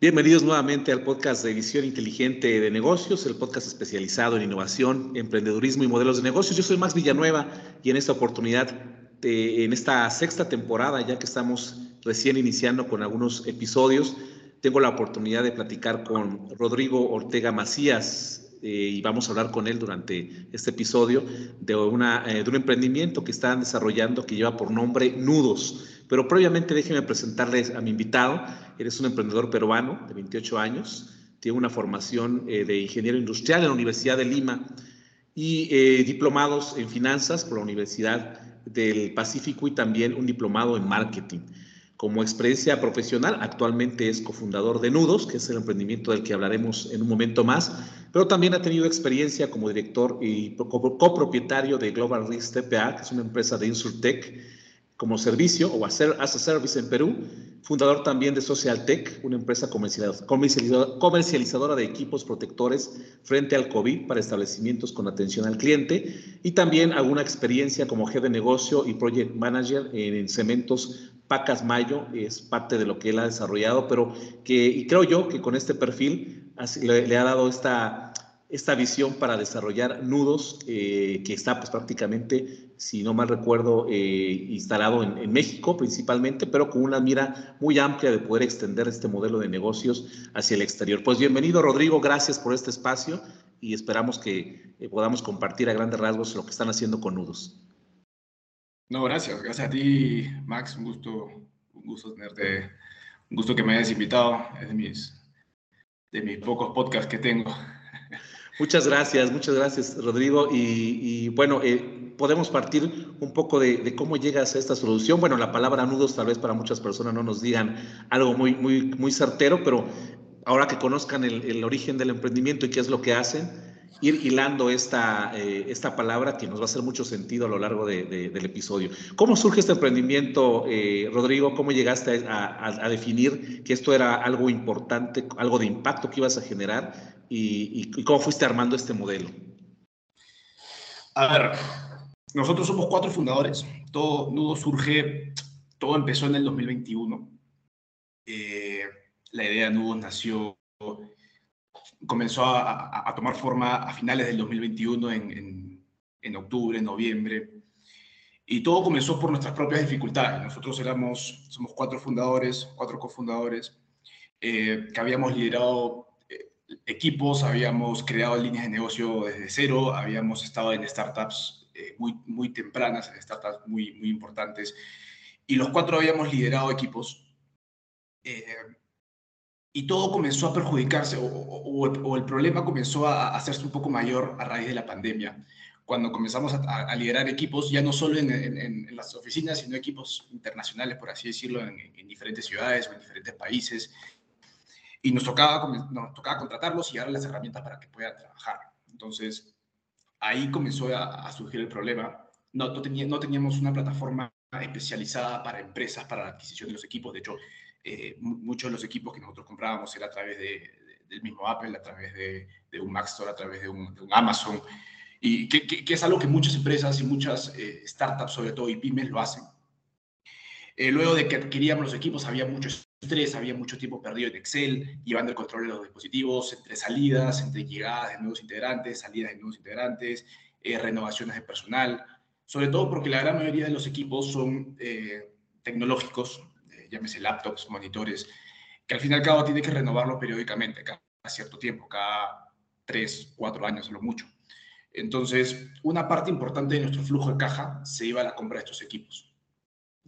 Bienvenidos nuevamente al podcast de Visión Inteligente de Negocios, el podcast especializado en innovación, emprendedurismo y modelos de negocios. Yo soy Max Villanueva y en esta oportunidad, en esta sexta temporada, ya que estamos recién iniciando con algunos episodios, tengo la oportunidad de platicar con Rodrigo Ortega Macías eh, y vamos a hablar con él durante este episodio de, eh, de un emprendimiento que están desarrollando que lleva por nombre Nudos. Pero previamente déjenme presentarles a mi invitado. Eres un emprendedor peruano de 28 años, tiene una formación eh, de ingeniero industrial en la Universidad de Lima y eh, diplomados en finanzas por la Universidad del Pacífico y también un diplomado en marketing. Como experiencia profesional, actualmente es cofundador de Nudos, que es el emprendimiento del que hablaremos en un momento más, pero también ha tenido experiencia como director y copropietario de Global Risk TPA, que es una empresa de Insurtech, como servicio o hacer as a service en Perú, fundador también de Social Tech, una empresa comercializadora de equipos protectores frente al COVID para establecimientos con atención al cliente y también alguna experiencia como jefe de negocio y project manager en cementos Pacas Mayo, es parte de lo que él ha desarrollado, pero que y creo yo que con este perfil le, le ha dado esta esta visión para desarrollar nudos eh, que está pues, prácticamente, si no mal recuerdo, eh, instalado en, México principalmente, pero con una mira muy amplia de poder extender este modelo de negocios hacia el exterior. Pues bienvenido Rodrigo, gracias por este espacio y esperamos que eh, podamos compartir a grandes rasgos lo que están haciendo con nudos. No, gracias, gracias a ti Max, un gusto, un gusto tenerte, un gusto que me hayas invitado, es de mis, de mis pocos podcasts que tengo. Muchas gracias, muchas gracias, Rodrigo. Y, bueno, eh, podemos partir un poco de, cómo llegas a esta solución. Bueno, la palabra nudos tal vez para muchas personas no nos digan algo muy, muy, muy certero, pero ahora que conozcan el, origen del emprendimiento y qué es lo que hacen, ir hilando esta, eh, esta palabra que nos va a hacer mucho sentido a lo largo del episodio. ¿Cómo surge este emprendimiento, eh, Rodrigo? ¿Cómo llegaste a, a, definir que esto era algo importante, algo de impacto que ibas a generar y, cómo fuiste armando este modelo. A ver, nosotros somos cuatro fundadores. Todo Nudo surge, todo empezó en el 2021. Eh, la idea de Nudo nació, comenzó a, tomar forma a finales del 2021, en, en, octubre, noviembre. Y todo comenzó por nuestras propias dificultades. Nosotros éramos, somos cuatro fundadores, cuatro cofundadores, eh, que habíamos liderado equipos, habíamos creado líneas de negocio desde cero, habíamos estado en startups eh, muy, muy tempranas, en startups muy, muy importantes, y los cuatro habíamos liderado equipos. Eh, y todo comenzó a perjudicarse, o, el problema comenzó a hacerse un poco mayor a raíz de la pandemia, cuando comenzamos a, liderar equipos, ya no solo en, las oficinas, sino equipos internacionales, por así decirlo, en diferentes ciudades o en diferentes países y nos tocaba, nos tocaba contratarlos y darles las herramientas para que puedan trabajar. Entonces, ahí comenzó a, surgir el problema. No, no, teníamos una plataforma especializada para empresas, para la adquisición de los equipos. De hecho, eh, muchos de los equipos que nosotros comprábamos era a través de, del mismo Apple, a través de, de un Mac Store, a través de un, Amazon, y que, que, es algo que muchas empresas y muchas eh, startups, sobre todo y pymes, lo hacen. Eh, luego de que adquiríamos los equipos, había muchos estrés, había mucho tiempo perdido en Excel, llevando el control de los dispositivos, entre salidas, entre llegadas de nuevos integrantes, salidas de nuevos integrantes, eh, renovaciones de personal, sobre todo porque la gran mayoría de los equipos son eh, tecnológicos, llámese laptops, monitores, que al fin y al cabo tiene que renovarlos periódicamente, cada cierto tiempo, cada tres, cuatro años, lo mucho. Entonces, una parte importante de nuestro flujo de caja se iba a la compra de estos equipos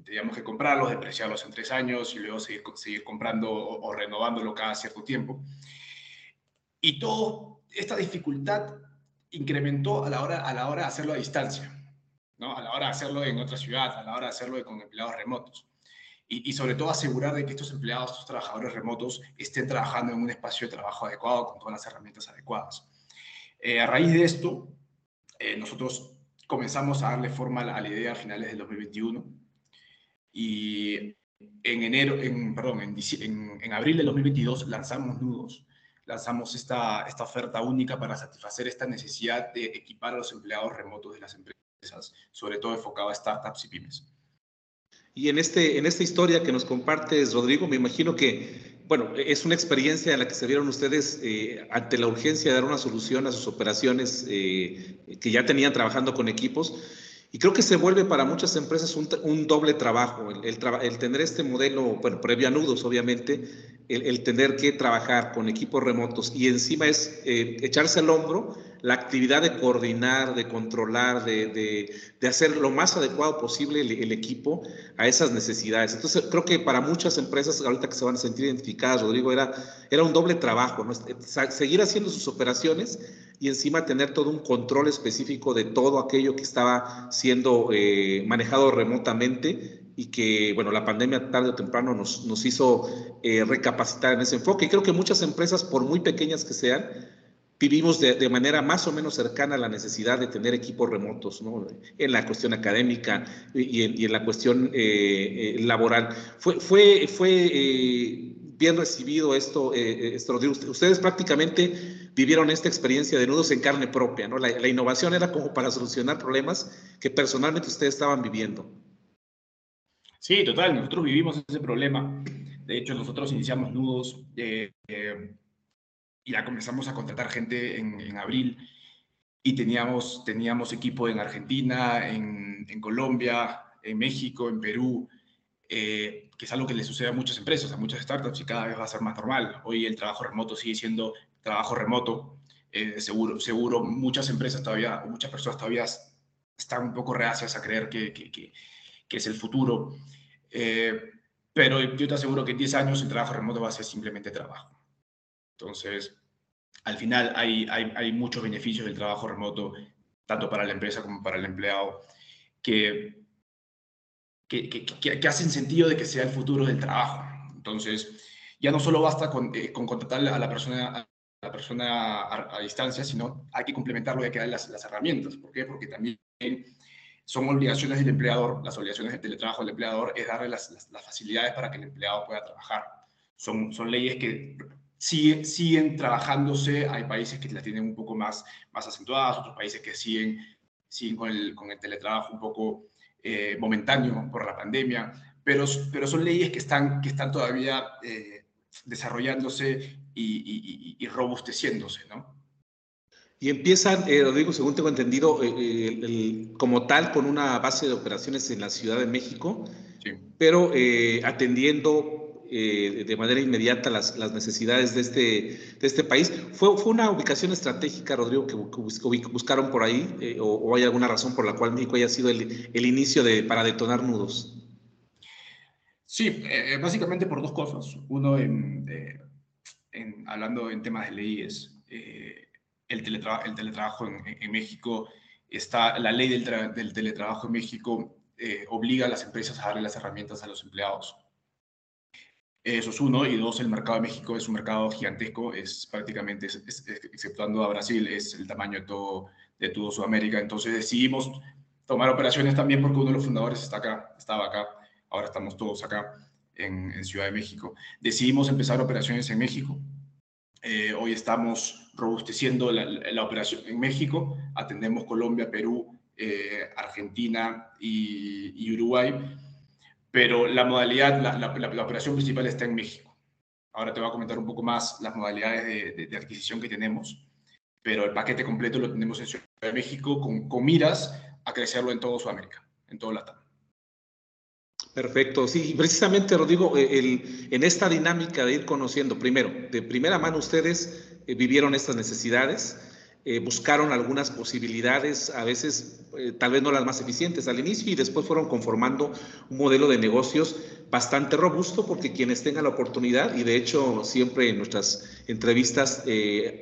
teníamos que comprarlos, depreciarlos en tres años y luego seguir, seguir comprando o, renovándolo cada cierto tiempo. Y toda esta dificultad incrementó a la hora, a la hora de hacerlo a distancia, ¿no? a la hora de hacerlo en otra ciudad, a la hora de hacerlo con empleados remotos. Y, sobre todo asegurar de que estos empleados, estos trabajadores remotos, estén trabajando en un espacio de trabajo adecuado, con todas las herramientas adecuadas. Eh, a raíz de esto, eh, nosotros comenzamos a darle forma a la idea a finales del 2021 y en enero, en, perdón, en, en, abril de 2022 lanzamos Nudos, lanzamos esta, esta oferta única para satisfacer esta necesidad de equipar a los empleados remotos de las empresas, sobre todo enfocado a startups y pymes. Y en, este, en esta historia que nos compartes, Rodrigo, me imagino que bueno, es una experiencia en la que se vieron ustedes eh, ante la urgencia de dar una solución a sus operaciones eh, que ya tenían trabajando con equipos. Y creo que se vuelve para muchas empresas un, doble trabajo, el, el, tener este modelo, bueno, previo a nudos, obviamente, el, tener que trabajar con equipos remotos y encima es eh, echarse al hombro la actividad de coordinar, de controlar, de, hacer lo más adecuado posible el, equipo a esas necesidades. Entonces, creo que para muchas empresas, ahorita que se van a sentir identificadas, Rodrigo, era, era un doble trabajo, ¿no? seguir haciendo sus operaciones y encima tener todo un control específico de todo aquello que estaba siendo eh, manejado remotamente y que, bueno, la pandemia tarde o temprano nos, nos hizo eh, recapacitar en ese enfoque. Y creo que muchas empresas, por muy pequeñas que sean, vivimos de, manera más o menos cercana a la necesidad de tener equipos remotos, ¿no? En la cuestión académica y en, la cuestión eh, eh, laboral. Fue, fue, fue eh, bien recibido esto, esto, ustedes prácticamente vivieron esta experiencia de nudos en carne propia, ¿no? La, la innovación era como para solucionar problemas que personalmente ustedes estaban viviendo. Sí, total, nosotros vivimos ese problema. De hecho, nosotros iniciamos nudos ya comenzamos a contratar gente en, abril y teníamos, teníamos equipo en Argentina, en, Colombia, en México, en Perú, eh, que es algo que le sucede a muchas empresas, a muchas startups y cada vez va a ser más normal. Hoy el trabajo remoto sigue siendo trabajo remoto. Eh, seguro, seguro muchas empresas todavía, muchas personas todavía están un poco reacias a creer que, es el futuro. Eh, pero yo te aseguro que en 10 años el trabajo remoto va a ser simplemente trabajo. Entonces, al final hay, hay, muchos beneficios del trabajo remoto, tanto para la empresa como para el empleado, que, que, hacen sentido de que sea el futuro del trabajo. Entonces, ya no solo basta con, eh, con contratar a la persona, a la persona a, distancia, sino hay que complementarlo y hay que darle las, las herramientas. ¿Por qué? Porque también son obligaciones del empleador, las obligaciones del teletrabajo del empleador es darle las, las, las facilidades para que el empleado pueda trabajar. Son, son leyes que siguen, trabajándose, hay países que las tienen un poco más, más acentuadas, otros países que siguen, siguen con, el, con el teletrabajo un poco eh, momentáneo por la pandemia, pero, pero son leyes que están, que están todavía eh, desarrollándose y, y, robusteciéndose, ¿no? Y empiezan, eh, Rodrigo, según tengo entendido, como tal, con una base de operaciones en la Ciudad de México, pero atendiendo eh, de manera inmediata las, las, necesidades de este, de este país. ¿Fue, ¿Fue una ubicación estratégica, Rodrigo, que, buscaron por ahí? Eh, o, hay alguna razón por la cual México haya sido el, el inicio de, para detonar nudos? Sí, eh, básicamente por dos cosas. Uno, en, en, hablando en temas de leyes, el, el, teletrabajo en, México, está, la ley del, teletrabajo en México obliga a las empresas a darle las herramientas a los empleados eso es uno. Y dos, el mercado de México es un mercado gigantesco, es prácticamente, exceptuando a Brasil, es el tamaño de todo, de todo Sudamérica. Entonces decidimos tomar operaciones también porque uno de los fundadores está acá, estaba acá, ahora estamos todos acá en, Ciudad de México. Decidimos empezar operaciones en México. Eh, hoy estamos robusteciendo la, operación en México, atendemos Colombia, Perú, eh, Argentina y, y Uruguay pero la modalidad, la, operación principal está en México. Ahora te voy a comentar un poco más las modalidades de, adquisición que tenemos, pero el paquete completo lo tenemos en Ciudad de México con, miras a crecerlo en toda Sudamérica, en todo Latam. Perfecto, sí, precisamente Rodrigo, eh, el, en esta dinámica de ir conociendo, primero, de primera mano ustedes eh, vivieron estas necesidades, eh, buscaron algunas posibilidades, a veces tal vez no las más eficientes al inicio, y después fueron conformando un modelo de negocios bastante robusto, porque quienes tengan la oportunidad, y de hecho siempre en nuestras entrevistas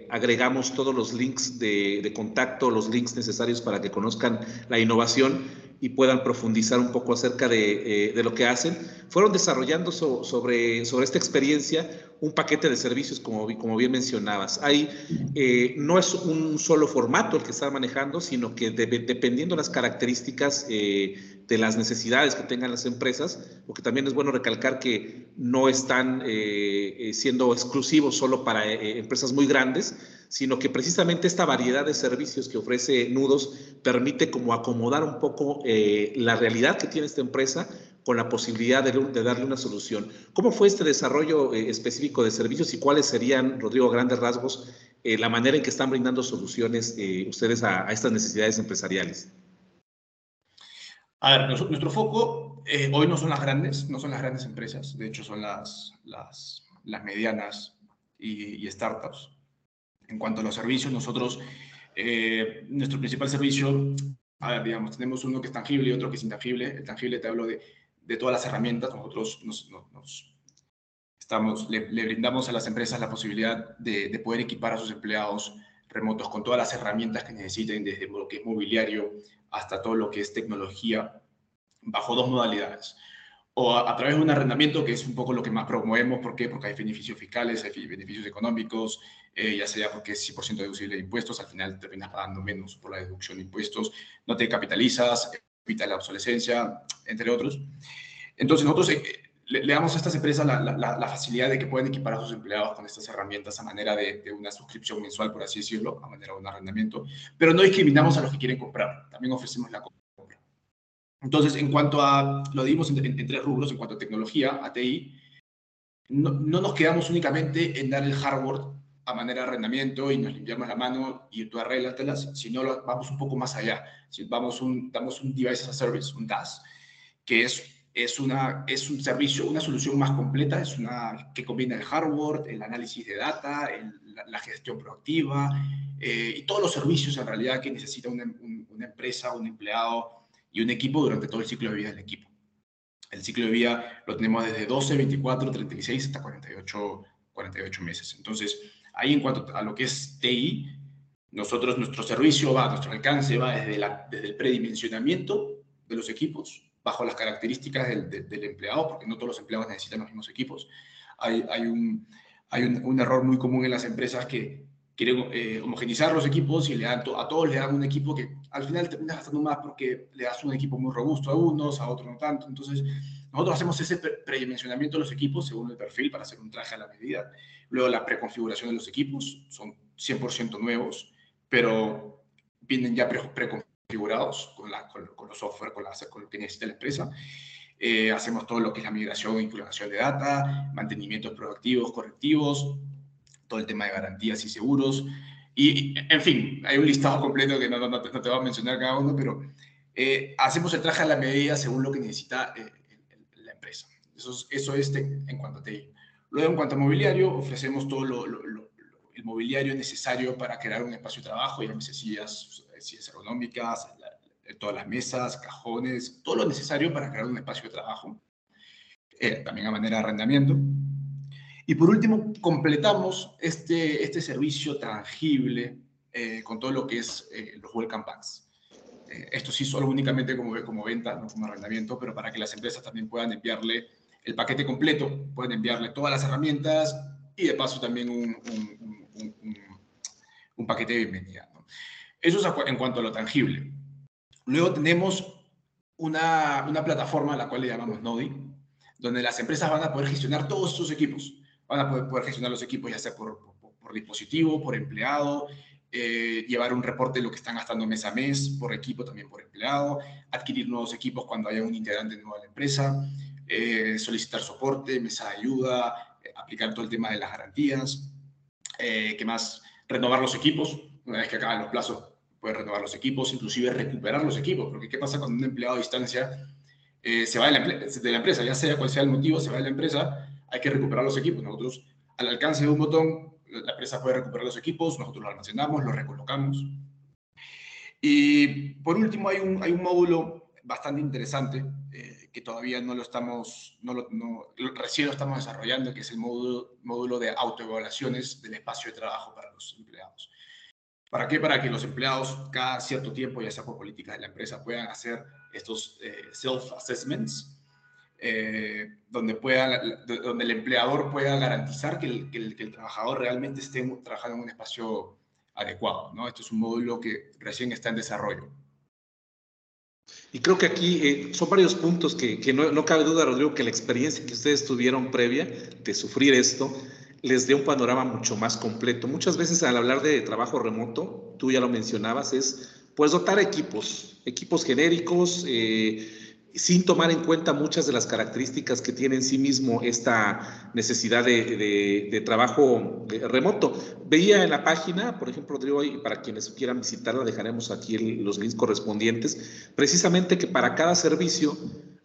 agregamos todos los links de, de contacto, los links necesarios para que conozcan la innovación y puedan profundizar un poco acerca de, de lo que hacen, fueron desarrollando sobre, sobre esta experiencia un paquete de servicios, como, como bien mencionabas. Ahí eh, no es un solo formato el que está manejando, sino que dependiendo de las características eh, de las necesidades que tengan las empresas, porque también es bueno recalcar que no están eh, siendo exclusivos solo para empresas muy grandes, sino que precisamente esta variedad de servicios que ofrece Nudos permite como acomodar un poco la realidad que tiene esta empresa con la posibilidad de, darle una solución. ¿Cómo fue este desarrollo eh, específico de servicios y cuáles serían, Rodrigo, grandes rasgos, eh, la manera en que están brindando soluciones eh, ustedes a, estas necesidades empresariales? A ver, nuestro, foco hoy no son las grandes, no son las grandes empresas, de hecho son las, las, las medianas y, y, startups. En cuanto a los servicios, nosotros, nuestro principal servicio a ver, digamos, tenemos uno que es tangible y otro que es intangible. El tangible te hablo de de todas las herramientas. Nosotros nos, estamos, le, brindamos a las empresas la posibilidad de, poder equipar a sus empleados remotos con todas las herramientas que necesiten, desde lo que es mobiliario hasta todo lo que es tecnología, bajo dos modalidades. O a, través de un arrendamiento, que es un poco lo que más promovemos. ¿Por qué? Porque hay beneficios fiscales, hay beneficios económicos, eh, ya sea porque es 100% deducible de impuestos, al final terminas pagando menos por la deducción de impuestos, no te capitalizas, evita la obsolescencia, entre otros. Entonces, nosotros eh, le, damos a estas empresas la, facilidad de que pueden equipar a sus empleados con estas herramientas a manera de, una suscripción mensual, por así decirlo, a manera de un arrendamiento, pero no discriminamos a los que quieren comprar, también ofrecemos la compra. Entonces, en cuanto a, lo dimos en, tres rubros, en cuanto a tecnología, a TI, no, nos quedamos únicamente en dar el hardware a manera de arrendamiento y nos limpiamos la mano y tú arréglatelas, sino vamos un poco más allá. Si vamos un, damos un Device as a Service, un DAS, que es es, una, es un servicio, una solución más completa, es una que combina el hardware, el análisis de data, la, gestión proactiva eh, y todos los servicios en realidad que necesita una, empresa, un empleado y un equipo durante todo el ciclo de vida del equipo. El ciclo de vida lo tenemos desde 12, 24, 36 hasta 48, 48 meses. Entonces, ahí en cuanto a lo que es TI, nosotros, nuestro servicio va, nuestro alcance va desde, la, desde el predimensionamiento de los equipos, bajo las características del, empleado, porque no todos los empleados necesitan los mismos equipos. Hay, hay, un, hay un, error muy común en las empresas que quieren eh, homogenizar los equipos y le dan a todos le dan un equipo que al final terminas gastando más porque le das un equipo muy robusto a unos, a otros no tanto. Entonces, nosotros hacemos ese predimensionamiento de los equipos según el perfil para hacer un traje a la medida. Luego, la preconfiguración de los equipos son 100% nuevos, pero vienen ya preconfigurados configurados con, la, con, los software, con, con, lo que necesita la empresa. Eh, hacemos todo lo que es la migración e inclusión de data, mantenimientos proactivos, correctivos, todo el tema de garantías y seguros. Y, en fin, hay un listado completo que no, no, no, te, voy a mencionar cada uno, pero eh, hacemos el traje a la medida según lo que necesita eh, la empresa. Eso es, eso es en cuanto a TI. Luego, en cuanto a mobiliario, ofrecemos todo lo, el mobiliario necesario para crear un espacio de trabajo, llámese sillas, sillas ergonómicas, todas las mesas, cajones, todo lo necesario para crear un espacio de trabajo, eh, también a manera de arrendamiento. Y por último, completamos este, este servicio tangible eh, con todo lo que es eh, los welcome packs. esto sí solo únicamente como, como venta, no como arrendamiento, pero para que las empresas también puedan enviarle el paquete completo, pueden enviarle todas las herramientas y de paso también un, un, paquete de bienvenida. Eso es en cuanto a lo tangible. Luego tenemos una, una plataforma a la cual le llamamos Nodi, donde las empresas van a poder gestionar todos sus equipos. Van a poder, poder gestionar los equipos ya sea por, por, dispositivo, por empleado, eh, llevar un reporte de lo que están gastando mes a mes, por equipo también por empleado, adquirir nuevos equipos cuando haya un integrante nuevo en la empresa, eh, solicitar soporte, mesa de ayuda, eh, aplicar todo el tema de las garantías, ¿qué más? Renovar los equipos, una vez que acaban los plazos, puede renovar los equipos, inclusive recuperar los equipos, porque ¿qué pasa cuando un empleado a distancia eh, se va de la, de la, empresa? Ya sea cual sea el motivo, se va de la empresa, hay que recuperar los equipos. Nosotros, al alcance de un botón, la empresa puede recuperar los equipos, nosotros los almacenamos, los recolocamos. Y por último, hay un, hay un módulo bastante interesante eh, que todavía no lo estamos, no lo, no, recién lo estamos desarrollando, que es el módulo, módulo de autoevaluaciones del espacio de trabajo para los empleados. ¿Para qué? Para que los empleados cada cierto tiempo, ya sea por política de la empresa, puedan hacer estos eh, self-assessments, eh, donde, pueda, donde el empleador pueda garantizar que el, que, el, trabajador realmente esté trabajando en un espacio adecuado. ¿no? Esto es un módulo que recién está en desarrollo. Y creo que aquí eh, son varios puntos que, que no, no, cabe duda, Rodrigo, que la experiencia que ustedes tuvieron previa de sufrir esto les dé un panorama mucho más completo. Muchas veces al hablar de trabajo remoto, tú ya lo mencionabas, es pues dotar equipos, equipos genéricos, eh, sin tomar en cuenta muchas de las características que tiene en sí mismo esta necesidad de, trabajo remoto. Veía en la página, por ejemplo, Rodrigo, y para quienes quieran visitarla, dejaremos aquí los links correspondientes, precisamente que para cada servicio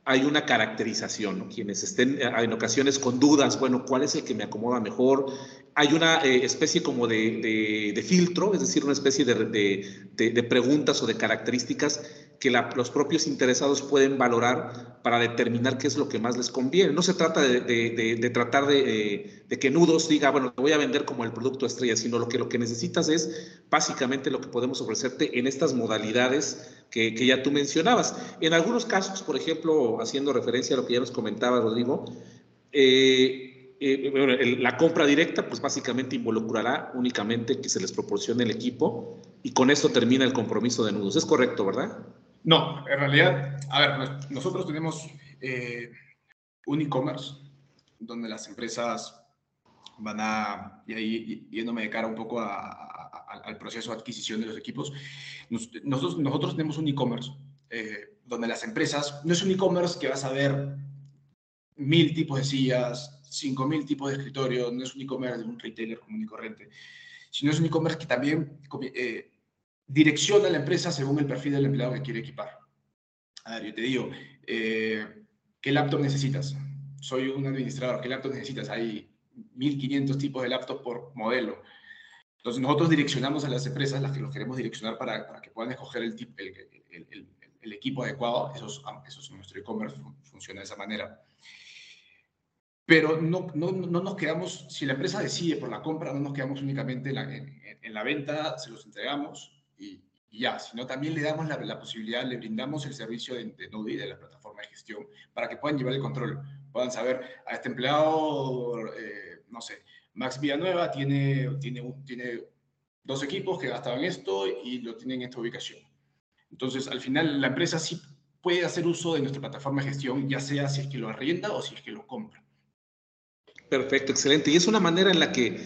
hay una caracterización, quienes estén eh, en ocasiones con dudas, bueno, ¿cuál es el que me acomoda mejor? Hay una eh, especie como de, filtro, es decir, una especie de, preguntas o de características que los propios interesados pueden valorar para determinar qué es lo que más les conviene. No se trata de, tratar de, que Nudos diga, bueno, te voy a vender como el producto estrella, sino lo que, lo que necesitas es básicamente lo que podemos ofrecerte en estas modalidades que, ya tú mencionabas. En algunos casos, por ejemplo, haciendo referencia a lo que ya nos comentaba Rodrigo, eh, eh, la compra directa, pues básicamente involucrará únicamente que se les proporcione el equipo y con esto termina el compromiso de nudos. ¿Es correcto, verdad? No, en realidad, a ver, nosotros tenemos eh, un e-commerce donde las empresas van a, y ahí yéndome de cara un poco al proceso de adquisición de los equipos, nosotros, nosotros tenemos un e-commerce eh, donde las empresas, no es un e-commerce que vas a ver mil tipos de sillas, cinco mil tipos de escritorios, no es un e-commerce de un retailer común y corriente, sino es un e-commerce que también eh, direcciona la empresa según el perfil del empleado que quiere equipar. A ver, yo te digo, eh, ¿qué laptop necesitas? Soy un administrador, ¿qué laptop necesitas? Hay 1500 tipos de laptops por modelo. Entonces nosotros direccionamos a las empresas, las que los queremos direccionar para, para que puedan escoger el, el, el, el, equipo adecuado. Eso es, eso nuestro e-commerce, funciona de esa manera. Pero no, no, no, nos quedamos, si la empresa decide por la compra, no nos quedamos únicamente en la, en, la venta, se los entregamos y, ya, sino también le damos la, la, posibilidad, le brindamos el servicio de, de Node de la plataforma de gestión para que puedan llevar el control, puedan saber a este empleado, eh, no sé, Max Villanueva tiene, tiene, tiene dos equipos que gastaban esto y lo tienen en esta ubicación. Entonces, al final, la empresa sí puede hacer uso de nuestra plataforma de gestión, ya sea si es que lo arrienda o si es que lo compra. Perfecto, excelente. Y es una manera en la que,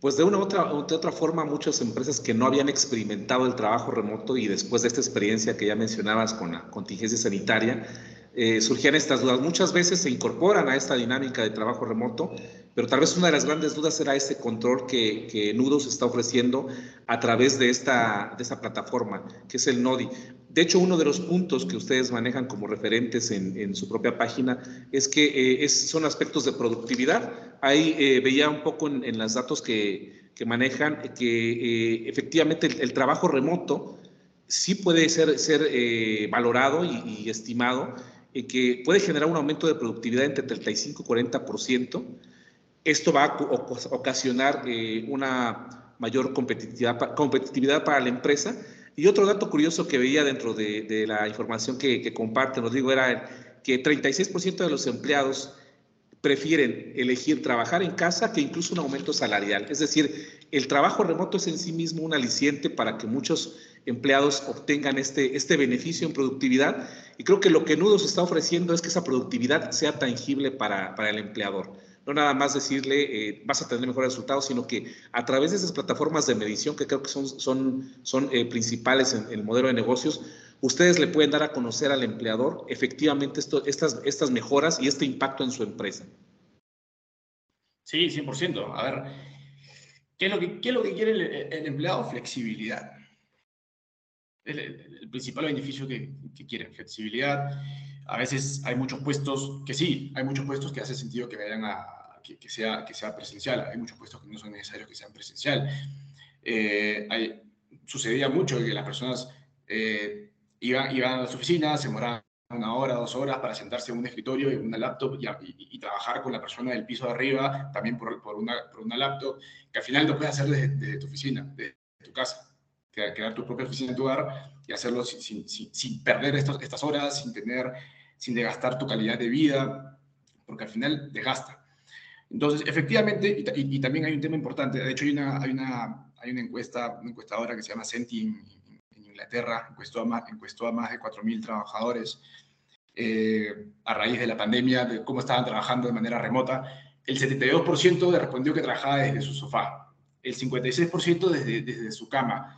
pues de una u otra, de otra forma, muchas empresas que no habían experimentado el trabajo remoto y después de esta experiencia que ya mencionabas con la contingencia sanitaria, eh, surgían estas dudas. Muchas veces se incorporan a esta dinámica de trabajo remoto, pero tal vez una de las grandes dudas era ese control que, que Nudos está ofreciendo a través de esta, de esta plataforma, que es el Nodi. De hecho, uno de los puntos que ustedes manejan como referentes en, en su propia página es que eh, son aspectos de productividad. Ahí eh, veía un poco en, en los datos que, que manejan que efectivamente el, el, trabajo remoto sí puede ser, ser valorado y, y estimado eh, que puede generar un aumento de productividad entre 35 y 40%. Esto va a ocasionar eh, una mayor competitividad, competitividad para la empresa. Y otro dato curioso que veía dentro de, la información que, que comparten, os digo, era que 36% de los empleados prefieren elegir trabajar en casa que incluso un aumento salarial. Es decir, el trabajo remoto es en sí mismo un aliciente para que muchos empleados obtengan este, este beneficio en productividad. Y creo que lo que Nudos está ofreciendo es que esa productividad sea tangible para, para el empleador. No nada más decirle eh, vas a tener mejores resultados, sino que a través de esas plataformas de medición que creo que son, son, son eh, principales en el modelo de negocios, ustedes le pueden dar a conocer al empleador efectivamente estas, estas mejoras y este impacto en su empresa. Sí, 100%. A ver, ¿qué es lo que, qué es lo que quiere el, el empleado? Flexibilidad el, principal beneficio que, que, quieren, flexibilidad. A veces hay muchos puestos que sí, hay muchos puestos que hace sentido que vayan a, que, que sea, que sea presencial, hay muchos puestos que no son necesarios que sean presencial. Eh, hay, sucedía mucho que las personas eh, iban, iban a las oficinas, se demoraban una hora, dos horas para sentarse en un escritorio y una laptop y, y, trabajar con la persona del piso de arriba, también por, por, una, por una laptop, que al final lo puedes hacer desde, desde tu oficina, desde tu casa crear tu propia oficina en tu hogar y hacerlo sin, sin, sin perder estos, estas horas, sin tener, sin desgastar tu calidad de vida, porque al final desgasta. Entonces, efectivamente, y, también hay un tema importante, de hecho hay una, hay una, hay una encuesta, una encuestadora que se llama Senti en, Inglaterra, encuestó a más, encuestó a más de 4.000 trabajadores eh, a raíz de la pandemia, de cómo estaban trabajando de manera remota. El 72% respondió que trabajaba desde su sofá, el 56% desde, desde su cama,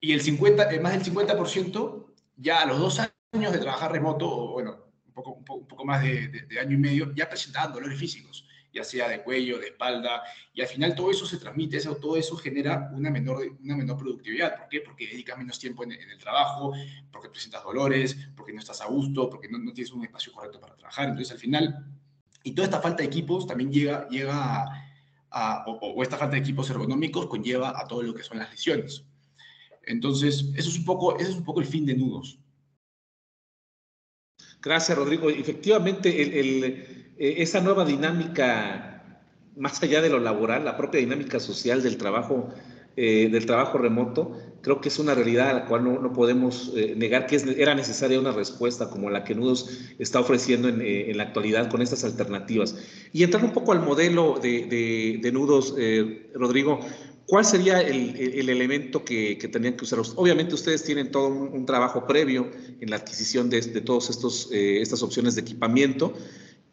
y el 50, eh, más del 50% ya a los dos años de trabajar remoto, o bueno, un poco, un poco, más de, de, año y medio, ya presentaban dolores físicos, ya sea de cuello, de espalda, y al final todo eso se transmite, eso, todo eso genera una menor, una menor productividad. ¿Por qué? Porque dedicas menos tiempo en, el trabajo, porque presentas dolores, porque no estás a gusto, porque no, no, tienes un espacio correcto para trabajar. Entonces, al final, y toda esta falta de equipos también llega, llega a, o, esta falta de equipos ergonómicos conlleva a todo lo que son las lesiones. Entonces, eso es un poco, eso es un poco el fin de nudos. Gracias, Rodrigo. Efectivamente, el, eh, esa nueva dinámica, más allá de lo laboral, la propia dinámica social del trabajo, eh, del trabajo remoto, creo que es una realidad a la cual no, no podemos eh, negar que era necesaria una respuesta como la que Nudos está ofreciendo en, en la actualidad con estas alternativas. Y entrar un poco al modelo de, de, Nudos, Rodrigo, ¿Cuál sería el, el, elemento que, que, tendrían que usar? Obviamente ustedes tienen todo un, trabajo previo en la adquisición de, de todas eh, estas opciones de equipamiento,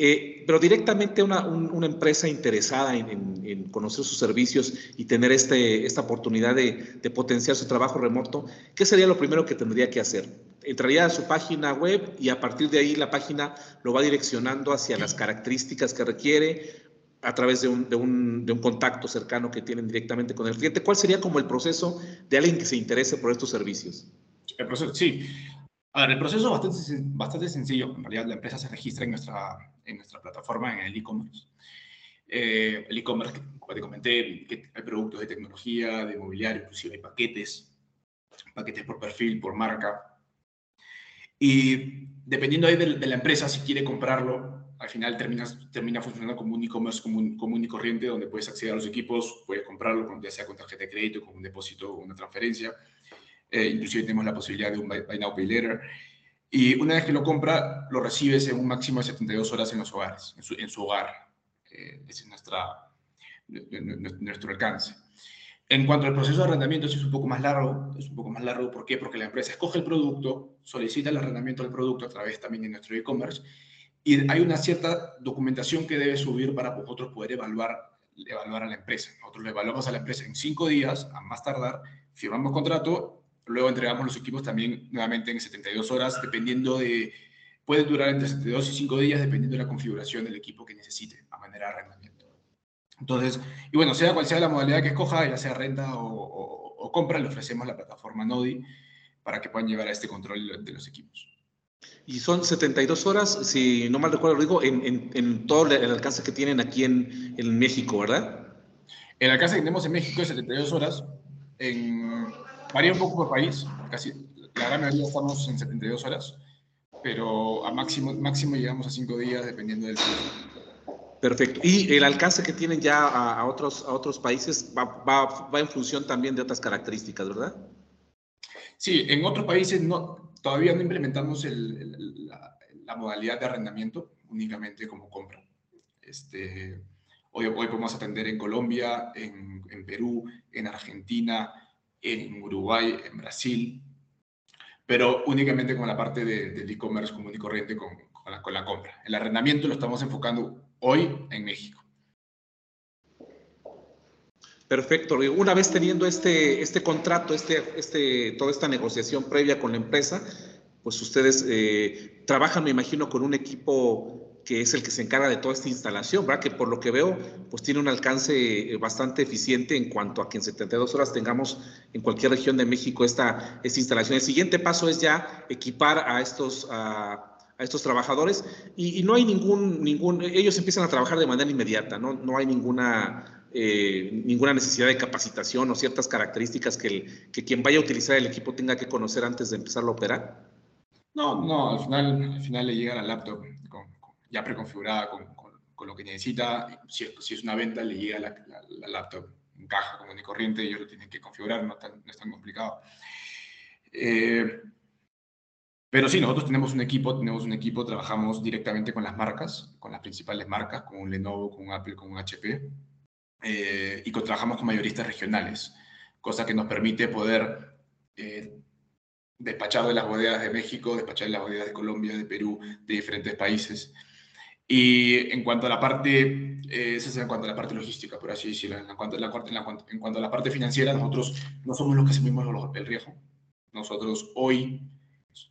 eh, pero directamente una, una empresa interesada en, conocer sus servicios y tener este, esta oportunidad de, de, potenciar su trabajo remoto, ¿qué sería lo primero que tendría que hacer? Entraría a su página web y a partir de ahí la página lo va direccionando hacia las características que requiere a través de un, de, un, de un, contacto cercano que tienen directamente con el cliente. ¿Cuál sería como el proceso de alguien que se interese por estos servicios? El proceso, sí. A ver, el proceso es bastante, bastante sencillo. En realidad, la empresa se registra en nuestra, en nuestra plataforma, en el e-commerce. Eh, el e-commerce, como te comenté, que hay productos de tecnología, de mobiliario, inclusive hay paquetes, paquetes por perfil, por marca. Y dependiendo ahí de, de la empresa, si quiere comprarlo al final termina, termina funcionando como un e-commerce común, común, y corriente donde puedes acceder a los equipos, puedes comprarlo con, ya sea con tarjeta de crédito, con un depósito o una transferencia. Eh, inclusive tenemos la posibilidad de un buy, now, pay later. Y una vez que lo compra, lo recibes en un máximo de 72 horas en los hogares, en su, en su hogar. Eh, ese es nuestra, nuestro alcance. En cuanto al proceso de arrendamiento, es un poco más largo. Es un poco más largo, ¿por qué? Porque la empresa escoge el producto, solicita el arrendamiento del producto a través también de nuestro e-commerce y hay una cierta documentación que debe subir para vosotros poder evaluar, evaluar a la empresa. Nosotros le evaluamos a la empresa en cinco días, a más tardar, firmamos contrato, luego entregamos los equipos también nuevamente en 72 horas, dependiendo de, puede durar entre 72 y 5 días, dependiendo de la configuración del equipo que necesite a manera de arrendamiento. Entonces, y bueno, sea cual sea la modalidad que escoja, ya sea renta o, o compra, le ofrecemos la plataforma Nodi para que puedan llevar a este control de los equipos. Y son 72 horas, si no mal recuerdo, digo, en, en, todo el alcance que tienen aquí en, en, México, ¿verdad? El alcance que tenemos en México es 72 horas. En, varía un poco por país, casi la gran mayoría estamos en 72 horas, pero a máximo, máximo llegamos a 5 días dependiendo del Perfecto. Y el alcance que tienen ya a, a otros, a otros países va, va, va en función también de otras características, ¿verdad? Sí, en otros países no, todavía no implementamos la, modalidad de arrendamiento únicamente como compra. Este, hoy, hoy podemos atender en Colombia, en, Perú, en Argentina, en Uruguay, en Brasil, pero únicamente con la parte del e-commerce común y corriente con, con la compra. El arrendamiento lo estamos enfocando hoy en México. Perfecto. Una vez teniendo este, este contrato, este, este, toda esta negociación previa con la empresa, pues ustedes eh, trabajan, me imagino, con un equipo que es el que se encarga de toda esta instalación, ¿verdad? Que por lo que veo, pues tiene un alcance eh, bastante eficiente en cuanto a que en 72 horas tengamos en cualquier región de México esta, esta instalación. El siguiente paso es ya equipar a estos, a, estos trabajadores y, no hay ningún, ningún, ellos empiezan a trabajar de manera inmediata, ¿no? No hay ninguna eh, ninguna necesidad de capacitación o ciertas características que, que, quien vaya a utilizar el equipo tenga que conocer antes de empezarlo a operar? No, no, al final, al final le llega la laptop ya preconfigurada con, con, lo que necesita. Si, si, es una venta, le llega la, la, laptop en caja común y corriente, ellos lo tienen que configurar, no, no es tan complicado. Eh, pero sí, nosotros tenemos un equipo, tenemos un equipo, trabajamos directamente con las marcas, con las principales marcas, con un Lenovo, con un Apple, con un HP eh, y trabajamos con mayoristas regionales, cosa que nos permite poder eh, despachar de las bodegas de México, despachar de las bodegas de Colombia, de Perú, de diferentes países. Y en cuanto a la parte, eh, es en cuanto a la parte logística, por así decirlo, en cuanto, a la, en, cuanto a la parte financiera, nosotros no somos los que asumimos el riesgo. Nosotros hoy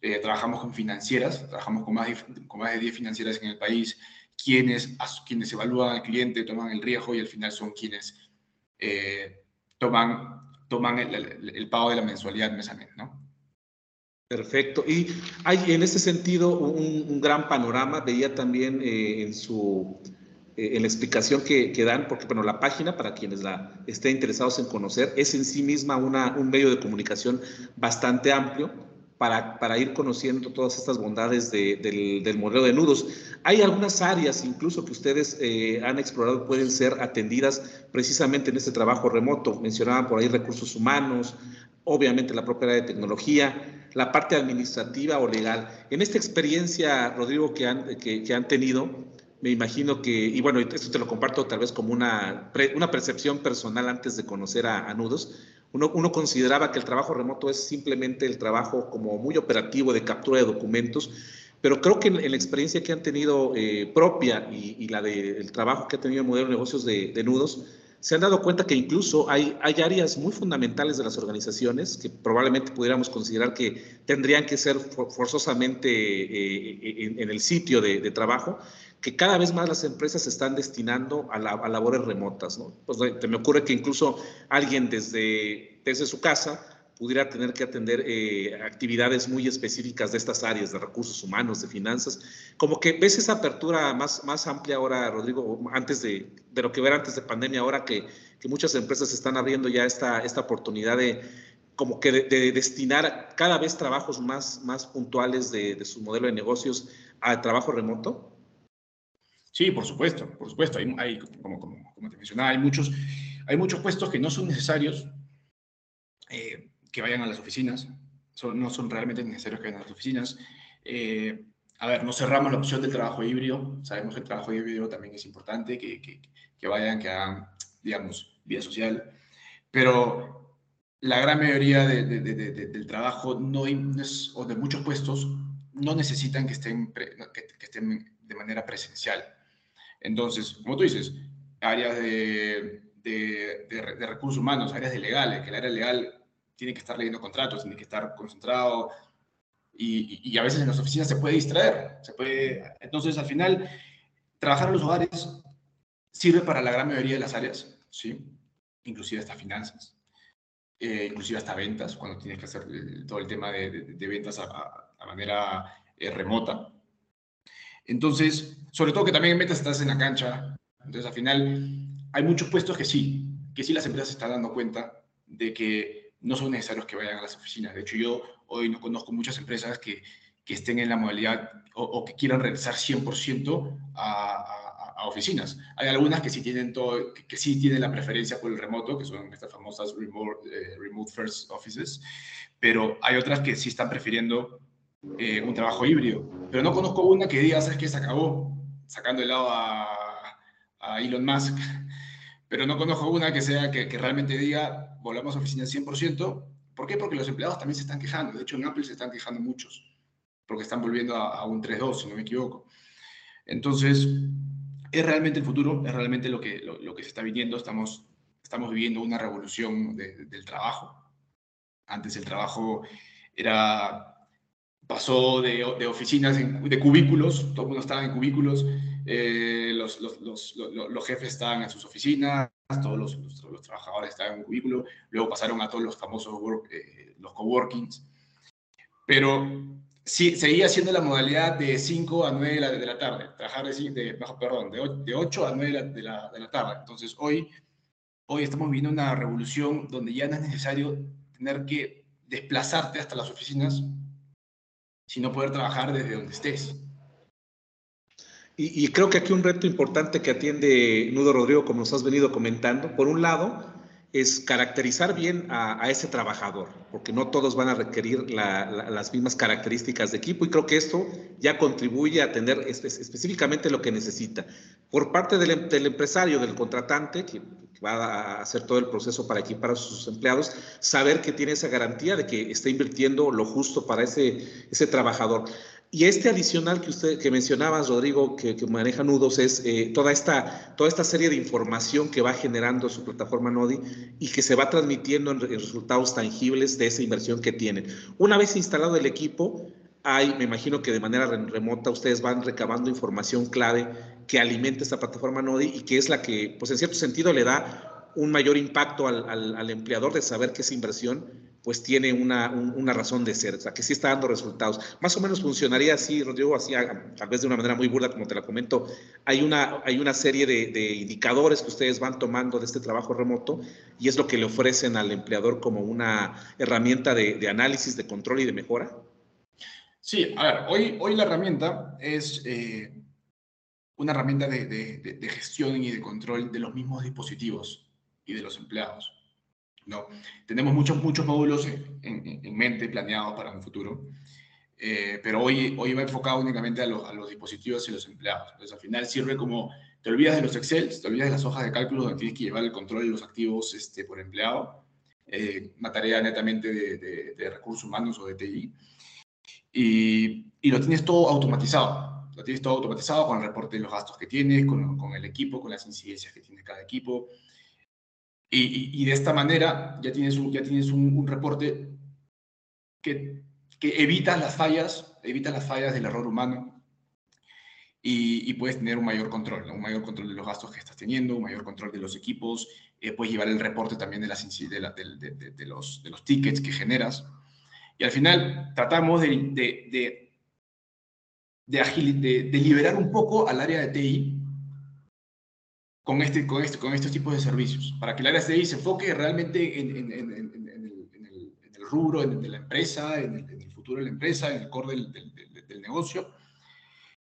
Eh, trabajamos con financieras, trabajamos con más, de, con más de 10 financieras en el país, quienes, quienes evalúan al cliente, toman el riesgo y al final son quienes eh, toman, toman el, pago de la mensualidad mes a mes, ¿no? Perfecto. Y hay en ese sentido un, gran panorama. Veía también eh, en su eh, en la explicación que, dan, porque bueno, la página, para quienes la estén interesados en conocer, es en sí misma una, un medio de comunicación bastante amplio para, para ir conociendo todas estas bondades del, del, modelo de nudos. Hay algunas áreas incluso que ustedes eh, han explorado, pueden ser atendidas precisamente en este trabajo remoto. Mencionaban por ahí recursos humanos, obviamente la propia de tecnología, la parte administrativa o legal. En esta experiencia, Rodrigo, que han, que, que han tenido, me imagino que, y bueno, esto te lo comparto tal vez como una, una percepción personal antes de conocer a, Nudos, uno, uno, consideraba que el trabajo remoto es simplemente el trabajo como muy operativo de captura de documentos, pero creo que en, la experiencia que han tenido eh, propia y, la del trabajo que ha tenido el modelo de negocios de, de Nudos, se han dado cuenta que incluso hay, hay áreas muy fundamentales de las organizaciones que probablemente pudiéramos considerar que tendrían que ser forzosamente eh, en, el sitio de, trabajo, que cada vez más las empresas se están destinando a, labores remotas. ¿no? Pues te me ocurre que incluso alguien desde, desde su casa pudiera tener que atender eh, actividades muy específicas de estas áreas, de recursos humanos, de finanzas. Como que ves esa apertura más, más amplia ahora, Rodrigo, antes de, de lo que ver antes de pandemia, ahora que, que, muchas empresas están abriendo ya esta, esta oportunidad de como que de, destinar cada vez trabajos más, más puntuales de, de su modelo de negocios al trabajo remoto. Sí, por supuesto, por supuesto. Hay, hay como, como, te mencionaba, hay muchos, hay muchos puestos que no son necesarios eh, que vayan a las oficinas, no son realmente necesarios que vayan a las oficinas. Eh, a ver, no cerramos la opción del trabajo híbrido, sabemos que el trabajo híbrido también es importante, que, que, que vayan, que hagan, digamos, vida social, pero la gran mayoría de, de, de, del trabajo no, o de muchos puestos no necesitan que estén, que, que estén de manera presencial. Entonces, como tú dices, áreas de, de, recursos humanos, áreas de legales, que el área legal tiene que estar leyendo contratos, tiene que estar concentrado y, y, a veces en las oficinas se puede distraer. Se puede, entonces, al final, trabajar en los hogares sirve para la gran mayoría de las áreas, ¿sí? inclusive hasta finanzas, eh, inclusive hasta ventas, cuando tienes que hacer todo el tema de, de ventas a, a, manera eh, remota. Entonces, sobre todo que también en metas estás en la cancha. Entonces, al final, hay muchos puestos que sí, que sí las empresas se están dando cuenta de que no son necesarios que vayan a las oficinas. De hecho, yo hoy no conozco muchas empresas que, que estén en la modalidad o, que quieran regresar 100% a, a, oficinas. Hay algunas que sí tienen todo, que, sí tienen la preferencia por el remoto, que son estas famosas remote, eh, remote first offices, pero hay otras que sí están prefiriendo eh, un trabajo híbrido. Pero no conozco una que diga, ¿sabes qué? Se acabó, sacando el lado a, Elon Musk. Pero no conozco una que sea que, realmente diga, volvamos a oficinas 100%. ¿Por qué? Porque los empleados también se están quejando. De hecho, en Apple se están quejando muchos, porque están volviendo a, un 3.2, si no me equivoco. Entonces, es realmente el futuro, es realmente lo que, lo, que se está viniendo. Estamos, estamos viviendo una revolución del trabajo. Antes el trabajo era pasó de, de oficinas, de cubículos, todo el mundo estaba en cubículos, eh, los, los, los, los, jefes estaban en sus oficinas, todos los, trabajadores estaban en un cubículo, luego pasaron a todos los famosos eh, los coworkings, pero sí, seguía siendo la modalidad de 5 a 9 de la, de la tarde, trabajar de, de, perdón, de, de 8 a 9 de la, de la, tarde. Entonces hoy, hoy estamos viviendo una revolución donde ya no es necesario tener que desplazarte hasta las oficinas sino poder trabajar desde donde estés. Y, creo que aquí un reto importante que atiende Nudo Rodrigo, como nos has venido comentando, por un lado, es caracterizar bien a, ese trabajador, porque no todos van a requerir las mismas características de equipo y creo que esto ya contribuye a atender específicamente lo que necesita. Por parte del, del empresario, del contratante, que, va a hacer todo el proceso para equipar a sus empleados, saber que tiene esa garantía de que está invirtiendo lo justo para ese, ese trabajador. Y este adicional que usted que mencionabas, Rodrigo, que, maneja nudos, es eh, toda, esta, toda esta serie de información que va generando su plataforma Nodi y que se va transmitiendo en, resultados tangibles de esa inversión que tienen. Una vez instalado el equipo, hay, me imagino que de manera remota ustedes van recabando información clave que alimenta esta plataforma Nodi y que es la que, pues en cierto sentido, le da un mayor impacto al, al empleador de saber que esa inversión pues tiene una, una, razón de ser, o sea, que sí está dando resultados. Más o menos funcionaría así, Rodrigo, así, tal vez de una manera muy burda, como te la comento. Hay una, hay una serie de, de, indicadores que ustedes van tomando de este trabajo remoto y es lo que le ofrecen al empleador como una herramienta de, de análisis, de control y de mejora. Sí, a ver, hoy, hoy la herramienta es eh, una herramienta de, de gestión y de control de los mismos dispositivos y de los empleados. ¿No? Tenemos muchos, muchos módulos en, en, mente planeados para un futuro, eh, pero hoy, hoy va enfocado únicamente a, a, los dispositivos y los empleados. Entonces, al final sirve como, te olvidas de los Excel, te olvidas de las hojas de cálculo donde tienes que llevar el control de los activos este, por empleado, eh, una tarea netamente de, de, recursos humanos o de TI, y, y, lo tienes todo automatizado. Lo tienes todo automatizado con el reporte de los gastos que tienes, con, con el equipo, con las incidencias que tiene cada equipo, y, de esta manera ya tienes un, ya tienes un, reporte que, que, evita las fallas, evita las fallas del error humano y, puedes tener un mayor control, un mayor control de los gastos que estás teniendo, un mayor control de los equipos, eh, puedes llevar el reporte también de, las, de, de, los, de los tickets que generas. Y al final tratamos de, de, de, de liberar un poco al área de TI con, este, con, este, con estos tipos de servicios, para que el área CDI se enfoque realmente en, en, en, en el, el, rubro de la empresa, en el, futuro de la empresa, en el core del, negocio,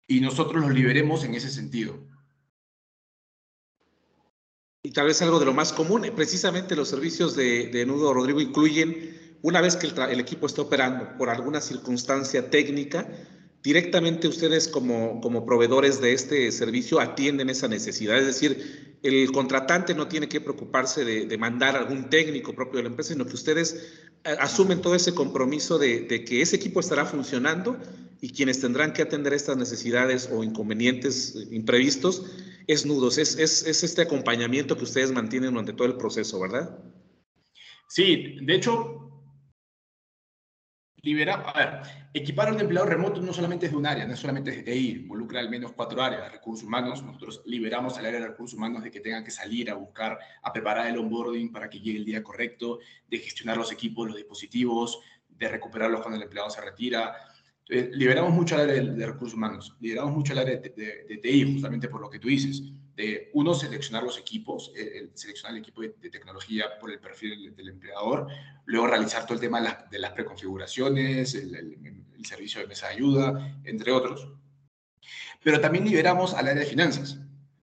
y nosotros los liberemos en ese sentido. Y tal vez algo de lo más común, precisamente los servicios de, de Nudo Rodrigo incluyen, una vez que el, el equipo está operando por alguna circunstancia técnica, directamente ustedes como, como proveedores de este servicio atienden esa necesidad. Es decir, el contratante no tiene que preocuparse de, mandar algún técnico propio de la empresa, sino que ustedes eh, asumen todo ese compromiso de, que ese equipo estará funcionando y quienes tendrán que atender estas necesidades o inconvenientes imprevistos es nudos, es, es, es este acompañamiento que ustedes mantienen durante todo el proceso, ¿verdad? Sí, de hecho, Libera, a ver, equipar a un empleado remoto no solamente es de un área, no solamente es de TI, involucra al menos cuatro áreas, recursos humanos, nosotros liberamos al área de recursos humanos de que tengan que salir a buscar, a preparar el onboarding para que llegue el día correcto, de gestionar los equipos, los dispositivos, de recuperarlos cuando el empleado se retira. Entonces, liberamos mucho al área de, recursos humanos, liberamos mucho al área de, de TI, justamente por lo que tú dices uno, seleccionar los equipos, eh, seleccionar el equipo de, tecnología por el perfil del, empleador, luego realizar todo el tema de las, preconfiguraciones, el, servicio de mesa de ayuda, entre otros. Pero también liberamos al área de finanzas,